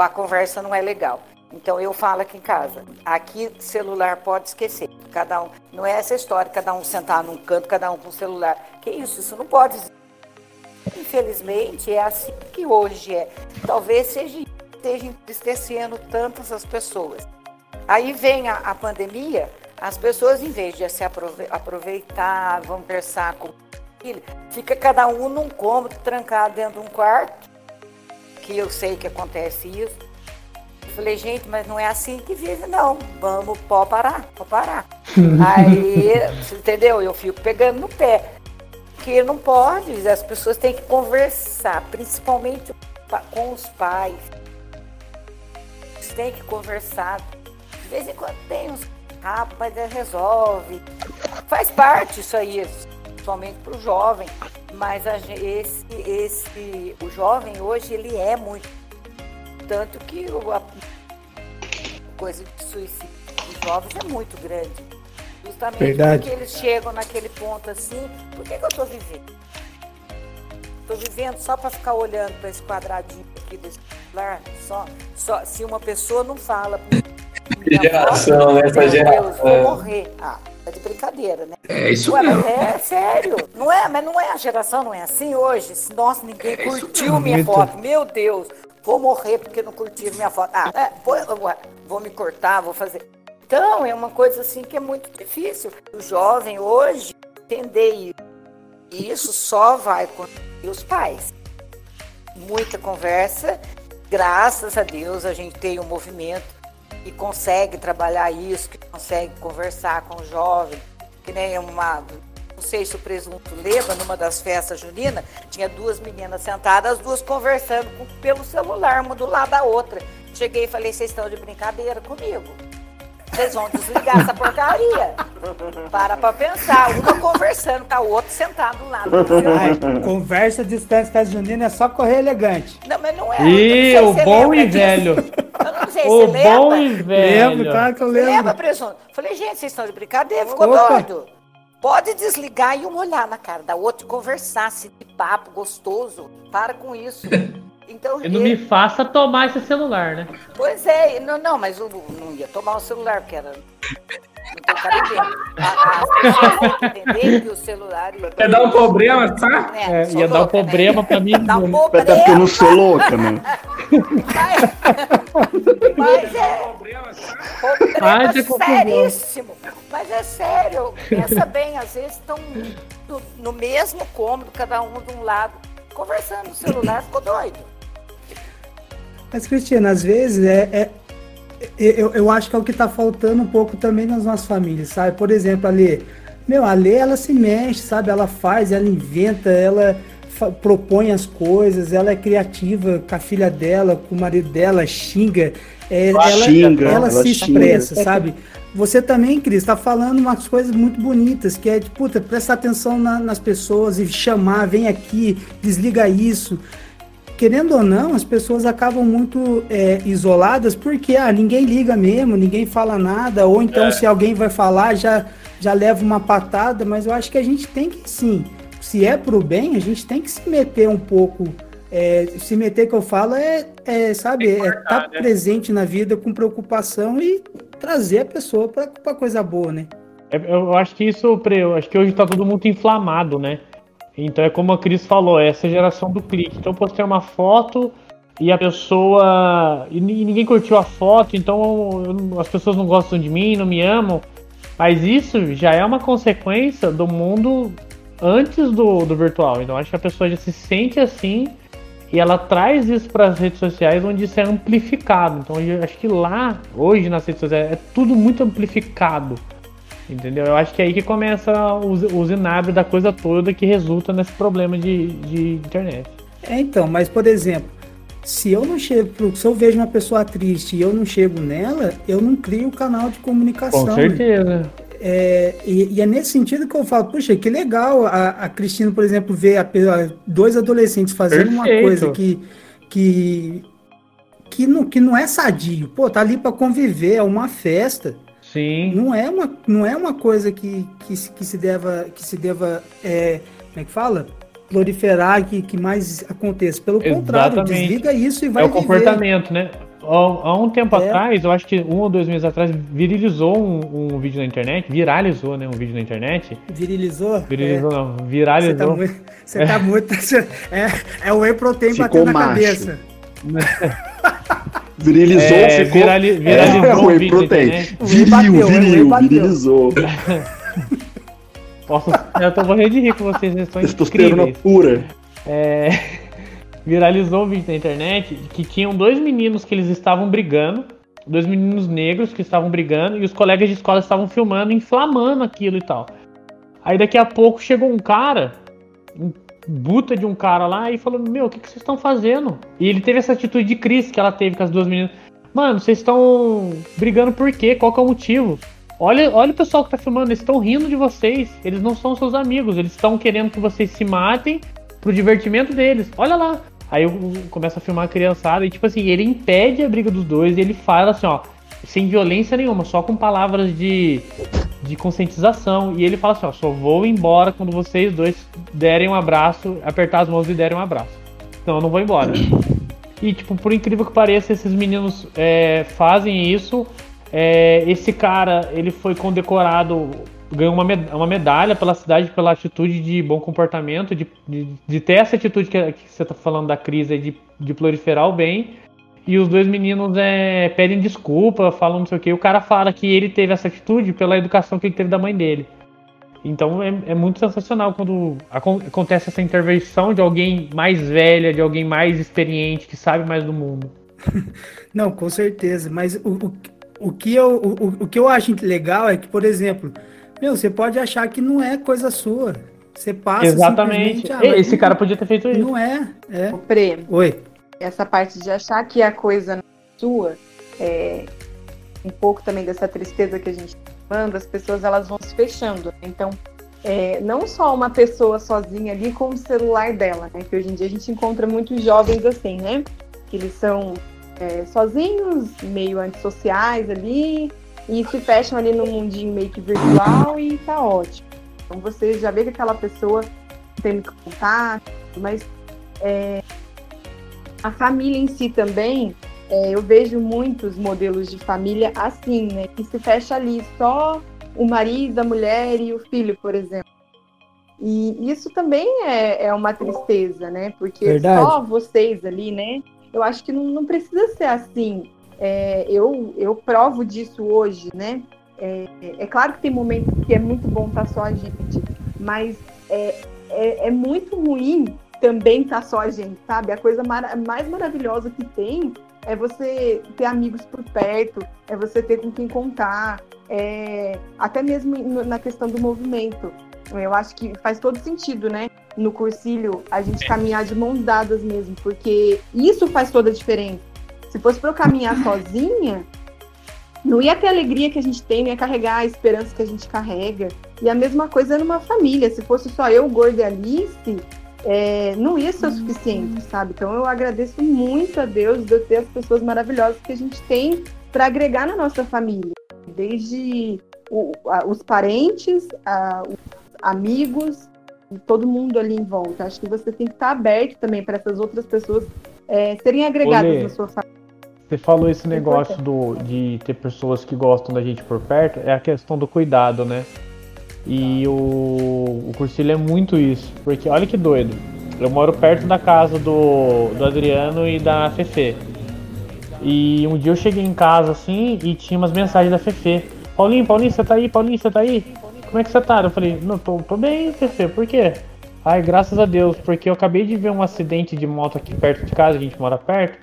a conversa não é legal. Então eu falo aqui em casa, aqui celular pode esquecer. Cada um, não é essa história, cada um sentar num canto, cada um com o celular. Que isso, isso não pode. Infelizmente é assim que hoje é. Talvez seja esteja entristecendo tantas as pessoas. Aí vem a, a pandemia, as pessoas, em vez de se aproveitar, vão conversar com ele, fica cada um num cômodo, trancado dentro de um quarto, que eu sei que acontece isso. Eu falei, gente, mas não é assim que vive, não. Vamos, pode parar, pode parar. Aí, entendeu? Eu fico pegando no pé. Porque não pode, as pessoas têm que conversar, principalmente com os pais. Eles têm que conversar. De vez em quando tem uns rapos, mas resolve. Faz parte isso aí, principalmente para o jovem. Mas a, esse, esse, o jovem hoje, ele é muito. Tanto que a coisa de suicídio dos jovens é muito grande. Justamente Verdade. porque eles chegam naquele ponto assim, por que, que eu estou vivendo? Estou vivendo só para ficar olhando para esse quadradinho aqui do celular? Só, só, se uma pessoa não fala. Geração, né? Essa geração. vou é. morrer. Ah, é de brincadeira, né? É isso Ué, mesmo. É sério. Não é, mas não é a geração, não é assim hoje. Nossa, ninguém é curtiu minha foto. Meu Deus, vou morrer porque não curtiram minha foto. Ah, é, vou me cortar, vou fazer. Então, é uma coisa assim que é muito difícil. O jovem hoje entender isso. E isso só vai com os pais. Muita conversa. Graças a Deus a gente tem um movimento que consegue trabalhar isso, que consegue conversar com o jovem, que nem uma não sei se o presunto lembra, numa das festas juninas, tinha duas meninas sentadas, as duas conversando com, pelo celular, uma do lado da outra. Cheguei e falei, vocês estão de brincadeira comigo? Vocês vão desligar essa porcaria. Para pra pensar. Uma conversando com a outra sentado do lado. Ai, conversa de festa junina é só correr elegante. Não, mas não é. Ih, o bom e velho. Eu não sei o se bom e velho. Lembro, tá que eu lembro. Lembra, presunto? Falei, gente, vocês estão de brincadeira? Ficou Opa. doido? Pode desligar e um olhar na cara da outra e conversar, se de papo gostoso. Para com isso. Então, não me faça tomar esse celular, né? Pois é, não, não, mas eu não ia tomar o celular, porque era. Não tem As pessoas entender que o celular. Ia dar um problema, tá? É, é ia dar um problema né? pra mim. Dá um problema. Até porque eu não sou louca, né? Mas, mas é. Problema é seríssimo. Mas é sério. Pensa bem, às vezes estão no, no mesmo cômodo, cada um de um lado, conversando no celular, ficou doido. Mas, Cristina, às vezes é, é eu, eu acho que é o que está faltando um pouco também nas nossas famílias, sabe? Por exemplo, a Lê, meu, a Lê, ela se mexe, sabe? Ela faz, ela inventa, ela propõe as coisas, ela é criativa com a filha dela, com o marido dela, xinga, é, ela, xinga, ela, ela, se xinga. expressa, sabe? Você também, Cris, está falando umas coisas muito bonitas, que é de, puta, prestar atenção na, nas pessoas e chamar, vem aqui, desliga isso querendo ou não, as pessoas acabam muito é, isoladas porque ah, ninguém liga mesmo, ninguém fala nada, ou então é. se alguém vai falar já, já leva uma patada, mas eu acho que a gente tem que sim, se é pro bem, a gente tem que se meter um pouco. É, se meter que eu falo é, é sabe, é estar tá né? presente na vida com preocupação e trazer a pessoa para coisa boa, né? É, eu acho que isso, eu acho que hoje tá todo mundo inflamado, né? Então é como a Cris falou, é essa geração do clique. Então eu postei uma foto e a pessoa. E ninguém curtiu a foto, então as pessoas não gostam de mim, não me amam. Mas isso já é uma consequência do mundo antes do, do virtual. Então acho que a pessoa já se sente assim e ela traz isso para as redes sociais onde isso é amplificado. Então acho que lá, hoje nas redes sociais, é tudo muito amplificado. Entendeu? Eu acho que é aí que começa o zinabre da coisa toda que resulta nesse problema de, de internet. É, então, mas por exemplo, se eu não chego, se eu vejo uma pessoa triste e eu não chego nela, eu não crio o canal de comunicação. Com certeza. É, e, e, é nesse sentido que eu falo, puxa, que legal a, a Cristina, por exemplo, ver a, a, dois adolescentes fazendo Perfeito. uma coisa que, que, que, não, que não é sadio. Pô, tá ali para conviver, é uma festa. Sim. Não é uma, não é uma coisa que, que, que se deva, que se deva é, como é que fala? Proliferar, que, que mais aconteça. Pelo Exatamente. contrário, desliga isso e vai É o comportamento, né? Há um tempo é. atrás, eu acho que um ou dois meses atrás, virilizou um, um, vídeo na internet, viralizou, né, um vídeo na internet. Virilizou? Virilizou, é. não, viralizou. Você tá muito... Você tá muito é, é o whey protein batendo na cabeça. Virilizou, é, ficou. Virali, viralizou é, whey protein. Viril, bateu, viril, virilizou. Posso, eu tô morrendo de rir com vocês, vocês estão Testosterona pura. É, viralizou um vídeo na internet que tinham dois meninos que eles estavam brigando dois meninos negros que estavam brigando e os colegas de escola estavam filmando, inflamando aquilo e tal. Aí daqui a pouco chegou um cara, um buta de um cara lá e falou: Meu, o que, que vocês estão fazendo? E ele teve essa atitude de crise que ela teve com as duas meninas. Mano, vocês estão brigando por quê? Qual que é o motivo? Olha, olha o pessoal que tá filmando, eles estão rindo de vocês. Eles não são seus amigos, eles estão querendo que vocês se matem pro divertimento deles. Olha lá. Aí eu começo a filmar a criançada e, tipo assim, ele impede a briga dos dois e ele fala assim, ó, sem violência nenhuma, só com palavras de, de conscientização. E ele fala assim, ó, só vou embora quando vocês dois derem um abraço, apertar as mãos e derem um abraço. Então eu não vou embora. E, tipo, por incrível que pareça, esses meninos é, fazem isso é, esse cara, ele foi condecorado, ganhou uma, med uma medalha pela cidade pela atitude de bom comportamento, de, de, de ter essa atitude que, que você está falando da crise, de, de proliferar o bem. E os dois meninos é, pedem desculpa, falam não sei o que. O cara fala que ele teve essa atitude pela educação que ele teve da mãe dele. Então é, é, muito sensacional quando acontece essa intervenção de alguém mais velha, de alguém mais experiente, que sabe mais do mundo. Não, com certeza. Mas o, o, o que eu, o, o que eu acho legal é que, por exemplo, meu, você pode achar que não é coisa sua. Você passa Exatamente. Ah, Esse cara podia ter feito isso. Não é, é. O Pre, Oi. Essa parte de achar que é coisa sua, é um pouco também dessa tristeza que a gente manda, as pessoas elas vão se fechando. Então, é, não só uma pessoa sozinha ali com o celular dela, né? Que hoje em dia a gente encontra muitos jovens assim, né? Que eles são é, sozinhos, meio antissociais ali, e se fecham ali no mundinho meio que virtual e tá ótimo. Então você já vê que aquela pessoa tem muito contato, mas é, a família em si também, é, eu vejo muitos modelos de família assim, né? Que se fecha ali só o marido, a mulher e o filho, por exemplo. E isso também é, é uma tristeza, né? Porque Verdade. só vocês ali, né? eu acho que não, não precisa ser assim. É, eu, eu provo disso hoje, né? É, é, claro que tem momentos que é muito bom estar só a gente, mas é, é, é muito ruim também estar só a gente, sabe? A coisa mais maravilhosa que tem é você ter amigos por perto, é você ter com quem contar, é, até mesmo na questão do movimento. Eu acho que faz todo sentido, né? No cursilho, a gente caminhar de mãos dadas mesmo, porque isso faz toda a diferença. Se fosse para eu caminhar sozinha, não ia ter a alegria que a gente tem, não ia carregar a esperança que a gente carrega. E a mesma coisa numa família. Se fosse só eu, Gorda e Alice, é, não ia ser o suficiente, sabe? Então eu agradeço muito a Deus de eu ter as pessoas maravilhosas que a gente tem para agregar na nossa família. Desde o, a, os parentes, a, amigos, todo mundo ali em volta. Acho que você tem que estar aberto também para essas outras pessoas é, serem agregadas Olê, na sua família. Você falou esse negócio do, de ter pessoas que gostam da gente por perto, é a questão do cuidado, né? E o, o Cursilho é muito isso, porque olha que doido. Eu moro perto da casa do, do Adriano e da Fefe. E um dia eu cheguei em casa assim e tinha umas mensagens da Fefe. Paulinho, Paulinho, você tá aí? Paulinho, você tá aí? como é que você tá? Eu falei, não, tô, tô bem, PC, por quê? Ai, graças a Deus, porque eu acabei de ver um acidente de moto aqui perto de casa, a gente mora perto,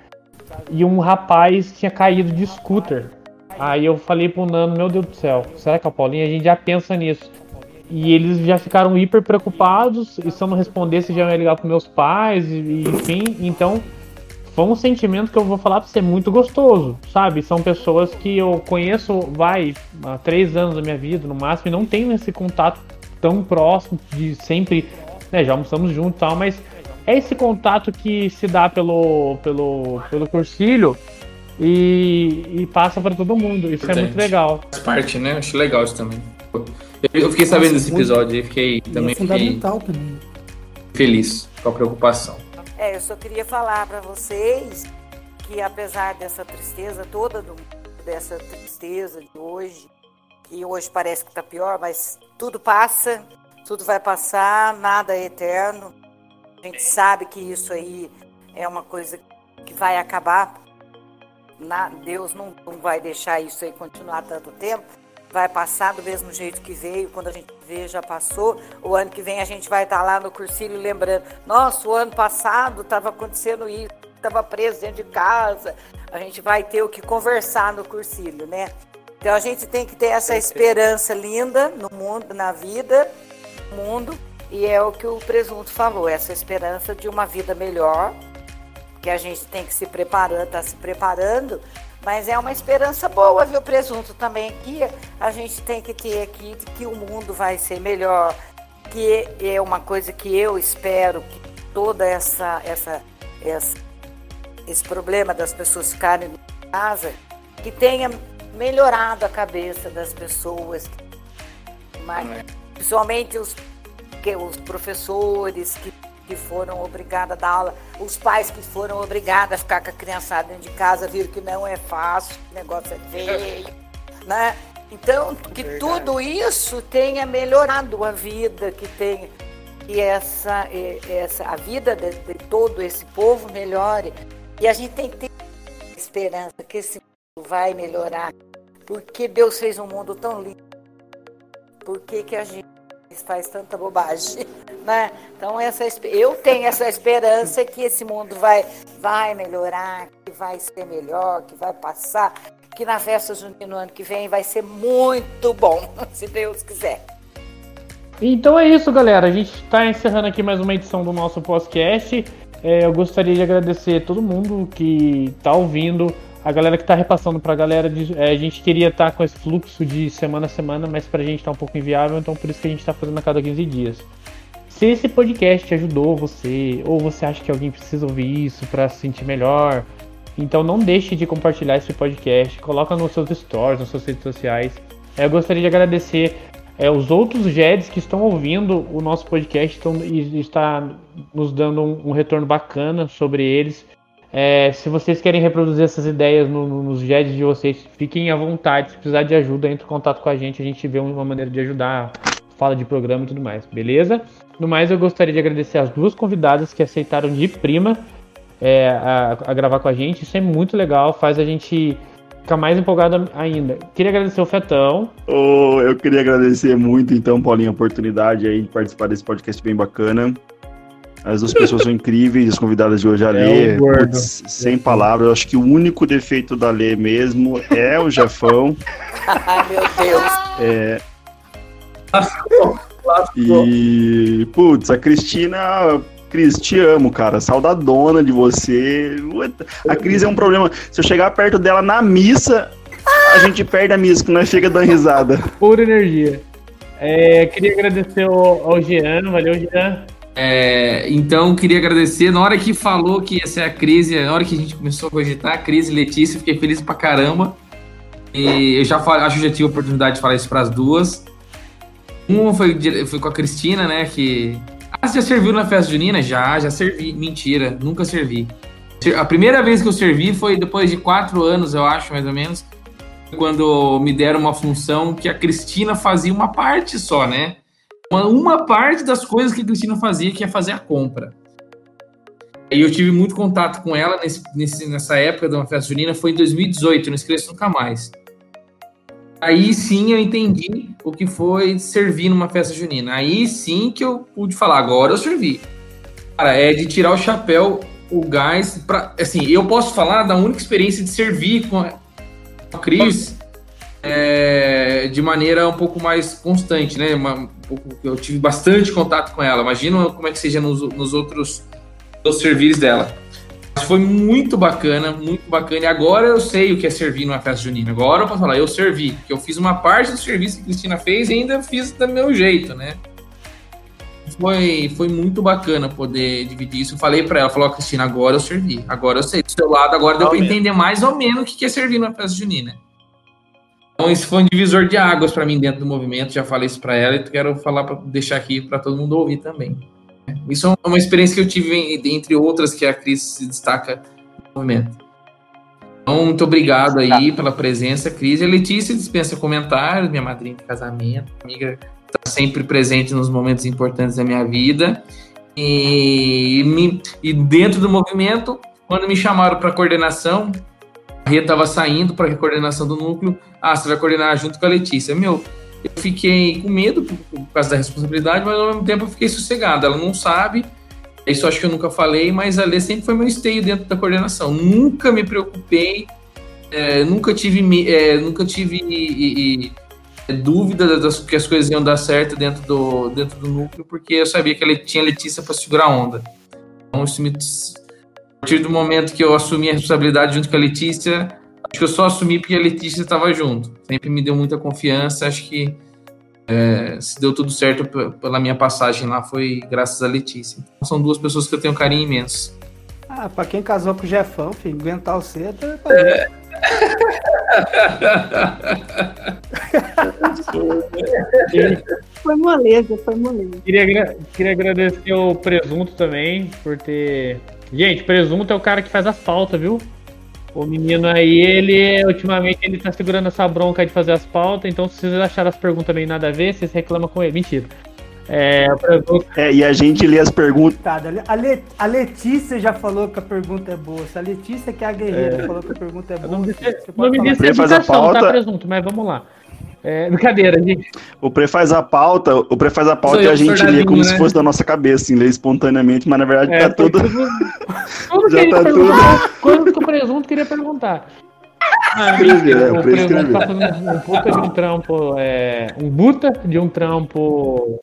e um rapaz tinha caído de scooter. Aí eu falei pro Nano, meu Deus do céu, será que é o Paulinho? A gente já pensa nisso. E eles já ficaram hiper preocupados, e se eu não respondesse já ia ligar pros meus pais, e, enfim, então foi um sentimento que eu vou falar pra você muito gostoso, sabe? São pessoas que eu conheço, vai, há três anos da minha vida, no máximo, e não tenho esse contato tão próximo de sempre, né, já almoçamos juntos e tal, mas é esse contato que se dá pelo, pelo, pelo cursilho e, e passa para todo mundo. Isso é muito legal. Faz parte, né? Acho legal isso também. Eu fiquei sabendo desse episódio e fiquei também. É fundamental fiquei também. Feliz com a preocupação. É, eu só queria falar para vocês que apesar dessa tristeza toda, do, dessa tristeza de hoje, que hoje parece que está pior, mas tudo passa, tudo vai passar, nada é eterno. A gente sabe que isso aí é uma coisa que vai acabar. Na, Deus não, não vai deixar isso aí continuar tanto tempo vai passar do mesmo jeito que veio, quando a gente vê já passou. O ano que vem a gente vai estar lá no cursilho lembrando, nossa, o ano passado estava acontecendo isso. estava preso dentro de casa, a gente vai ter o que conversar no cursilho, né? Então a gente tem que ter essa esperança linda no mundo, na vida, no mundo, e é o que o presunto falou, essa esperança de uma vida melhor, que a gente tem que se preparando, tá se preparando, mas é uma esperança boa, viu, presunto? Também que a gente tem que ter aqui de que o mundo vai ser melhor, que é uma coisa que eu espero que toda essa essa, essa esse problema das pessoas ficarem em casa, que tenha melhorado a cabeça das pessoas, mas, principalmente os, que, os professores que, que foram obrigados a dar aula, os pais que foram obrigados a ficar com a criançada dentro de casa, viram que não é fácil, o negócio é feio, né? Então, que tudo isso tenha melhorado a vida, que tenha que essa, essa a vida de, de todo esse povo melhore. E a gente tem que ter esperança que esse mundo vai melhorar. Porque Deus fez um mundo tão lindo. Por que, que a gente faz tanta bobagem? Né? Então, essa, eu tenho essa esperança que esse mundo vai, vai melhorar, que vai ser melhor, que vai passar, que na festa junina no ano que vem vai ser muito bom, se Deus quiser. Então é isso, galera. A gente está encerrando aqui mais uma edição do nosso podcast. É, eu gostaria de agradecer a todo mundo que está ouvindo, a galera que está repassando para a galera. De, é, a gente queria estar tá com esse fluxo de semana a semana, mas para a gente está um pouco inviável, então por isso que a gente está fazendo a cada 15 dias. Se esse podcast ajudou você, ou você acha que alguém precisa ouvir isso para se sentir melhor, então não deixe de compartilhar esse podcast, coloca nos seus stories, nas suas redes sociais. Eu gostaria de agradecer é, os outros GEDs que estão ouvindo o nosso podcast estão, e está nos dando um, um retorno bacana sobre eles. É, se vocês querem reproduzir essas ideias no, no, nos GEDs de vocês, fiquem à vontade. Se precisar de ajuda, entre em contato com a gente. A gente vê uma maneira de ajudar, fala de programa e tudo mais, beleza? No mais, eu gostaria de agradecer as duas convidadas que aceitaram de prima é, a, a gravar com a gente. Isso é muito legal, faz a gente fica mais empolgado ainda. Queria agradecer o Fetão. Oh, eu queria agradecer muito, então, Paulinho, a oportunidade aí de participar desse podcast bem bacana. As duas pessoas são incríveis, as convidadas de hoje, a Lê, é putz, sem palavras. Eu acho que o único defeito da Lê mesmo é o Jefão. Ai, meu Deus. É... E, putz, a Cristina Cris, te amo, cara. Saudadona de você. A Cris é um problema. Se eu chegar perto dela na missa, a gente perde a missa, que nós fica dando risada. Pura energia. É, queria agradecer ao, ao Jean, valeu, Jean. É, então, queria agradecer. Na hora que falou que ia ser a crise, na hora que a gente começou a cogitar a crise Letícia, fiquei feliz pra caramba. E eu já falo, acho que já tive a oportunidade de falar isso para as duas. Uma foi, foi com a Cristina, né? Que ah, você já serviu na festa junina? Já, já servi. Mentira, nunca servi. A primeira vez que eu servi foi depois de quatro anos, eu acho, mais ou menos, quando me deram uma função que a Cristina fazia uma parte só, né? Uma, uma parte das coisas que a Cristina fazia, que é fazer a compra. E eu tive muito contato com ela nesse, nesse, nessa época de uma festa junina, foi em 2018, não esqueço nunca mais. Aí sim eu entendi o que foi servir numa festa junina. Aí sim que eu pude falar, agora eu servi. Cara, é de tirar o chapéu, o gás. Pra, assim, eu posso falar da única experiência de servir com a, com a Cris é, de maneira um pouco mais constante, né? Uma, um eu tive bastante contato com ela. Imagina como é que seja nos, nos outros, nos serviços dela. Foi muito bacana, muito bacana. E agora eu sei o que é servir numa festa junina. Agora eu posso falar, eu servi. Que eu fiz uma parte do serviço que a Cristina fez e ainda fiz do meu jeito, né? Foi, foi muito bacana poder dividir isso. Eu falei para ela, falou, Cristina, agora eu servi. Agora eu sei do seu lado, agora deu para entender mais ou menos o que é servir numa festa junina. Então, isso foi um divisor de águas para mim dentro do movimento. Já falei isso para ela e quero falar para deixar aqui para todo mundo ouvir também. Isso é uma experiência que eu tive, entre outras, que a Cris se destaca no movimento. Então, muito obrigado aí pela presença, Cris. E a Letícia dispensa comentários, minha madrinha de casamento, amiga, está sempre presente nos momentos importantes da minha vida. E, e dentro do movimento, quando me chamaram para coordenação, Rita estava saindo para a coordenação do núcleo. Ah, você vai coordenar junto com a Letícia. Meu, eu fiquei com medo por, por, causa da responsabilidade, mas ao mesmo tempo eu fiquei sossegado. Ela não sabe, Isso acho que eu nunca falei, mas a Lê sempre foi meu esteio dentro da coordenação. Nunca me preocupei, é, nunca tive, é, nunca tive e, e, é, dúvida das, que as coisas iam dar certo dentro do, dentro do núcleo, porque eu sabia que ela tinha Letícia para segurar a onda. Então, isso me, partir do momento que eu assumi a responsabilidade junto com a Letícia, acho que eu só assumi porque a Letícia estava junto. Sempre me deu muita confiança, acho que é, se deu tudo certo pela minha passagem lá foi graças a Letícia. Então, são duas pessoas que eu tenho um carinho imenso. Ah, pra quem casou com o Jefão, filho, aguentar o cedo. É... foi moleza, foi moleza. Queria, queria agradecer o Presunto também por ter. Gente, Presunto é o cara que faz a falta, viu? O menino aí, ele ultimamente ele tá segurando essa bronca de fazer as pautas, então se vocês acharam as perguntas meio nada a ver, vocês reclamam com ele. Mentira. É, é, e a gente lê as perguntas. A, Le, a Letícia já falou que a pergunta é boa. Se a Letícia, que é a guerreira, é. falou que a pergunta é boa. Não, você, não me disse educação, tá, presunto, mas vamos lá. É, brincadeira, gente. O Pre faz a pauta, o Pre faz a pauta e a gente lê como né? se fosse da nossa cabeça, assim, lê espontaneamente, mas na verdade é, tá tudo. tudo Já tá tudo. Coisas que o presunto queria perguntar. Ah, é, o presunto tá fazendo um puta de um trampo, é, um buta de um trampo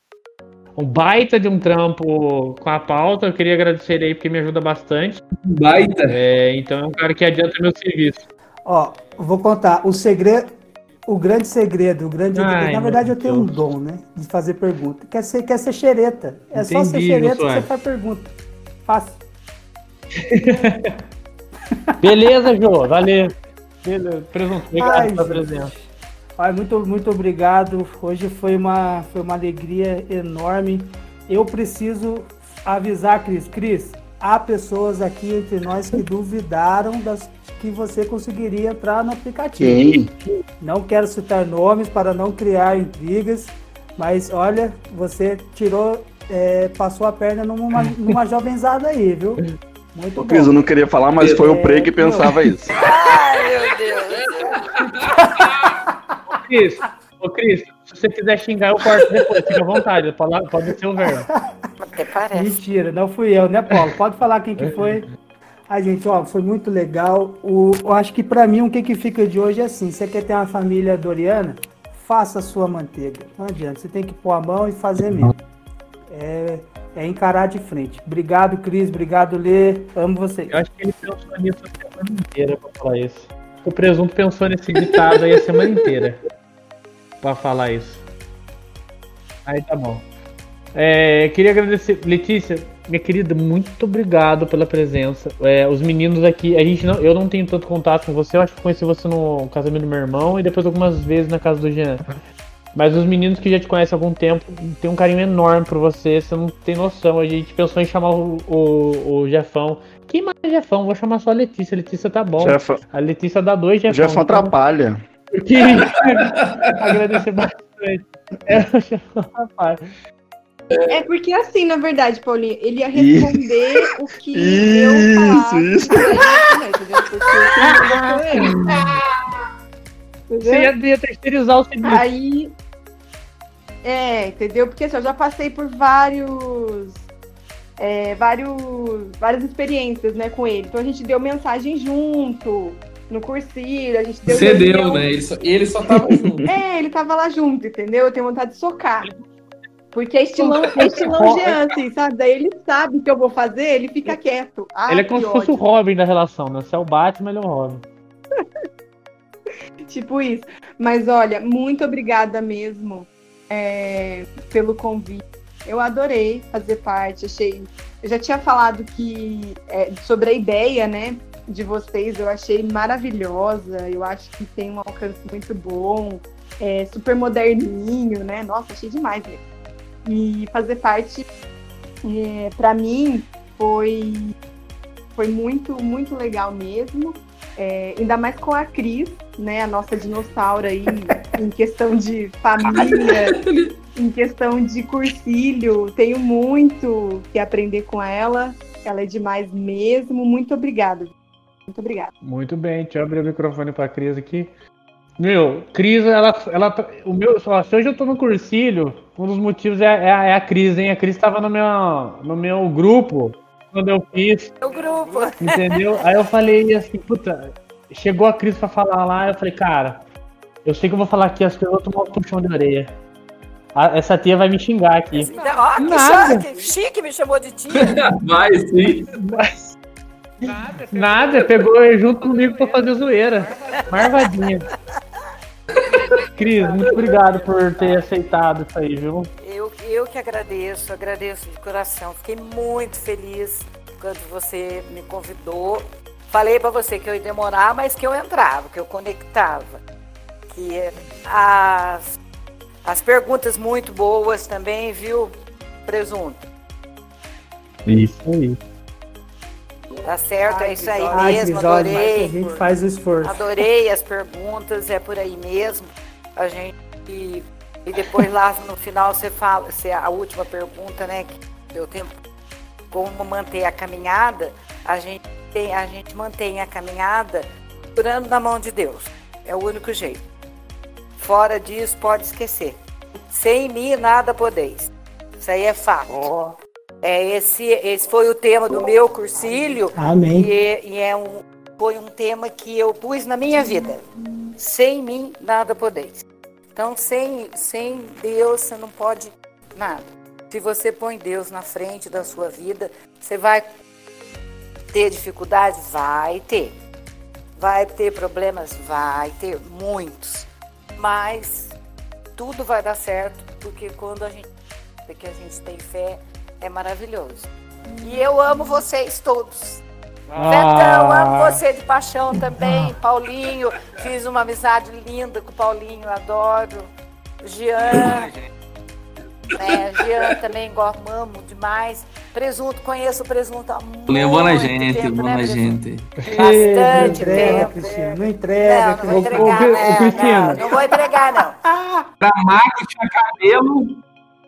um baita de um trampo com a pauta. Eu queria agradecer ele aí porque me ajuda bastante. Baita? É, então é um cara que adianta meu serviço. Ó, vou contar. O segredo, o grande segredo, o grande. Ai, na verdade, eu tenho Deus. um dom, né? De fazer pergunta. Quer ser, quer ser xereta. É Entendi, só ser xereta que você faz pergunta. Fácil. Beleza, Jô. Valeu. Beleza. Presunto, obrigado Ai, pela presença. Ai, muito, muito obrigado. Hoje foi uma, foi uma alegria enorme. Eu preciso avisar, Cris. Cris, há pessoas aqui entre nós que duvidaram das que você conseguiria entrar no aplicativo. Sim. Não quero citar nomes para não criar intrigas, mas olha, você tirou, é, passou a perna numa, numa jovenzada aí, viu? Muito Ô, Cris, eu não queria falar, mas foi o Prey que pensava isso. Ai, meu Deus. Ô, Cris, ô, Cris, se você quiser xingar, eu corto depois, fica à vontade, pode, pode ser o verbo. Até parece. Mentira, não fui eu, né, Paulo? Pode falar quem que foi. A gente, ó, foi muito legal. O, eu acho que para mim o que, que fica de hoje é assim: você quer ter uma família doriana? Faça a sua manteiga. Não adianta, você tem que pôr a mão e fazer mesmo. É, é encarar de frente. Obrigado, Cris. Obrigado, Lê. Amo vocês. Eu acho que ele pensou nisso a semana inteira pra falar isso. O presunto pensou nesse ditado aí a semana inteira pra falar isso. Aí tá bom. É, queria agradecer, Letícia, minha querida, muito obrigado pela presença. É, os meninos aqui, a gente não, eu não tenho tanto contato com você, eu acho que conheci você no casamento do meu irmão e depois algumas vezes na casa do Jean. Mas os meninos que já te conhecem há algum tempo têm um carinho enorme por você, você não tem noção. A gente pensou em chamar o, o, o Jefão. Quem mais é Jefão? Vou chamar só a Letícia. A Letícia tá bom. A Letícia dá dois Jefão. Jefão então... atrapalha. Agradecer bastante. É, o Jefão atrapalha. É porque assim, na verdade, Paulinho, ele ia responder isso. o que isso, eu falar. Isso, Você ia terceirizar o serviço. Aí. É, entendeu? Porque assim, eu já passei por vários. É, vários, várias experiências né, com ele. Então a gente deu mensagem junto no cursinho, a gente deu. Você deu, né? Ele só, ele só tava junto. É, ele tava lá junto, entendeu? Eu tenho vontade de socar. Porque é estilão, é estilão Jean, assim, sabe? Daí ele sabe o que eu vou fazer, ele fica quieto. Ah, ele é como se fosse o Robin da relação, né? Se é o Batman, ele é o Robin. tipo isso. Mas olha, muito obrigada mesmo é, pelo convite. Eu adorei fazer parte, achei. Eu já tinha falado que é, sobre a ideia, né? De vocês, eu achei maravilhosa. Eu acho que tem um alcance muito bom, é, super moderninho, né? Nossa, achei demais mesmo. E fazer parte, é, para mim, foi, foi muito, muito legal mesmo. É, ainda mais com a Cris, né? A nossa dinossauro aí, em questão de família, em questão de cursilho. Tenho muito que aprender com ela. Ela é demais mesmo. Muito obrigada. Muito obrigada. Muito bem, deixa eu abrir o microfone para a Cris aqui. Meu, Cris, ela, ela, o meu, se hoje eu tô no cursilho, um dos motivos é, é, é a Cris, hein? A Cris tava no meu, no meu grupo quando eu fiz. O grupo. Entendeu? Aí eu falei assim, puta, chegou a Cris pra falar lá, eu falei, cara, eu sei que eu vou falar aqui, acho que eu vou tomar um puxão de orelha. essa tia vai me xingar aqui. Ó, que, Nada. que chique me chamou de tia. vai, sim. Nada, Nada, pegou junto comigo pra fazer zoeira. Marvadinha. Cris, muito obrigado por ter aceitado isso aí, viu? Eu, eu que agradeço, agradeço de coração. Fiquei muito feliz quando você me convidou. Falei para você que eu ia demorar, mas que eu entrava, que eu conectava. Que as, as perguntas muito boas também, viu, Presunto? Isso aí. Tá certo, Ai, é isso aí Ai, mesmo, adorei. A gente faz o esforço. Adorei as perguntas, é por aí mesmo. A gente. E, e depois lá no final você fala, você, a última pergunta, né? Que deu tempo. Como manter a caminhada, a gente, tem, a gente mantém a caminhada segurando na mão de Deus. É o único jeito. Fora disso, pode esquecer. Sem mim nada podeis. Isso aí é fato. Oh. É, esse, esse foi o tema do meu cursilho. Amém. E, e é um, foi um tema que eu pus na minha vida. Sem mim, nada podeis. Então, sem, sem Deus, você não pode nada. Se você põe Deus na frente da sua vida, você vai ter dificuldades? Vai ter. Vai ter problemas? Vai ter muitos. Mas tudo vai dar certo, porque quando a gente, porque a gente tem fé, é maravilhoso. E eu amo vocês todos. Ah. Betão, amo você de paixão também. Paulinho, fiz uma amizade linda com o Paulinho, adoro. Jean. É, Jean também gosto, amo demais. Presunto, conheço o presunto há muito tempo. Boa gente, tempo, boa né, gente. Bastante entrega, tempo. Cristina, não entrega. Não, não vou entregar, o, não, não, vou entregar, não. Pra marketing, cabelo,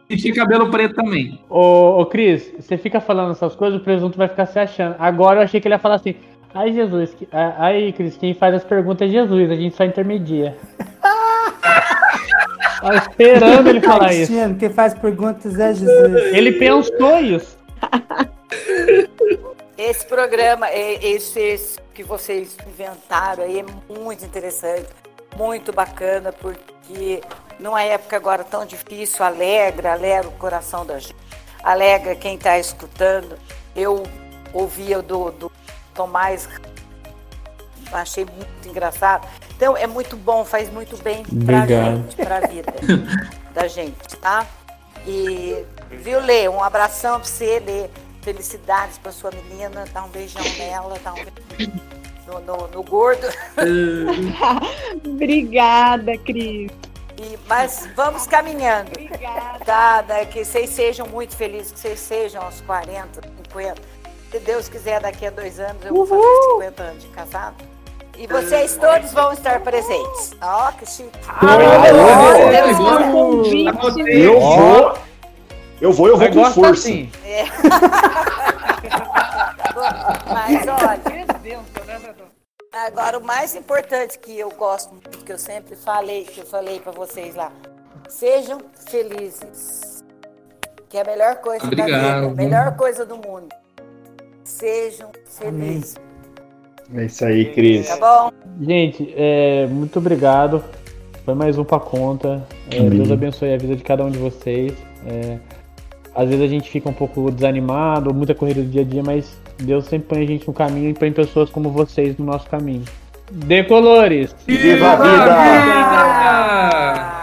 e tinha cabelo preto também. Ô, ô, Cris, você fica falando essas coisas, o presunto vai ficar se achando. Agora eu achei que ele ia falar assim. Ai, Jesus, que... aí, Cris, quem faz as perguntas é Jesus, a gente só intermedia. Tava esperando ele falar isso. Quem faz perguntas é Jesus. Ele pensou isso. Esse programa, esse, esse que vocês inventaram aí é muito interessante, muito bacana, porque numa época agora tão difícil, alegra, alegra o coração da gente, alegra quem está escutando. Eu ouvia do, do Tomás, achei muito engraçado. Então é muito bom, faz muito bem para gente, para a vida da gente, tá? E viu, Lê, um abração para você, Lê. Felicidades para sua menina, dá um beijão nela, dá um beijão no, no, no gordo. Obrigada, Cris. E, mas vamos caminhando. Obrigada. Tá, né, que vocês sejam muito felizes, que vocês sejam aos 40, 50. Se Deus quiser, daqui a dois anos eu vou fazer 50 anos de casado. E vocês todos vão estar presentes. Ó, oh, que chique. Ah, eu vou. Eu vou, eu vou com força. Assim. É. Mas olha. Agora, o mais importante que eu gosto muito, que eu sempre falei, que eu falei para vocês lá, sejam felizes. Que é a melhor coisa Obrigado. da vida, a melhor coisa do mundo. Sejam felizes. É isso aí, Cris. Tá bom? Gente, é, muito obrigado. Foi mais um pra conta. É, Deus abençoe a vida de cada um de vocês. É, às vezes a gente fica um pouco desanimado, muita corrida do dia a dia, mas Deus sempre põe a gente no caminho e põe pessoas como vocês no nosso caminho. Decolores! Viva a vida!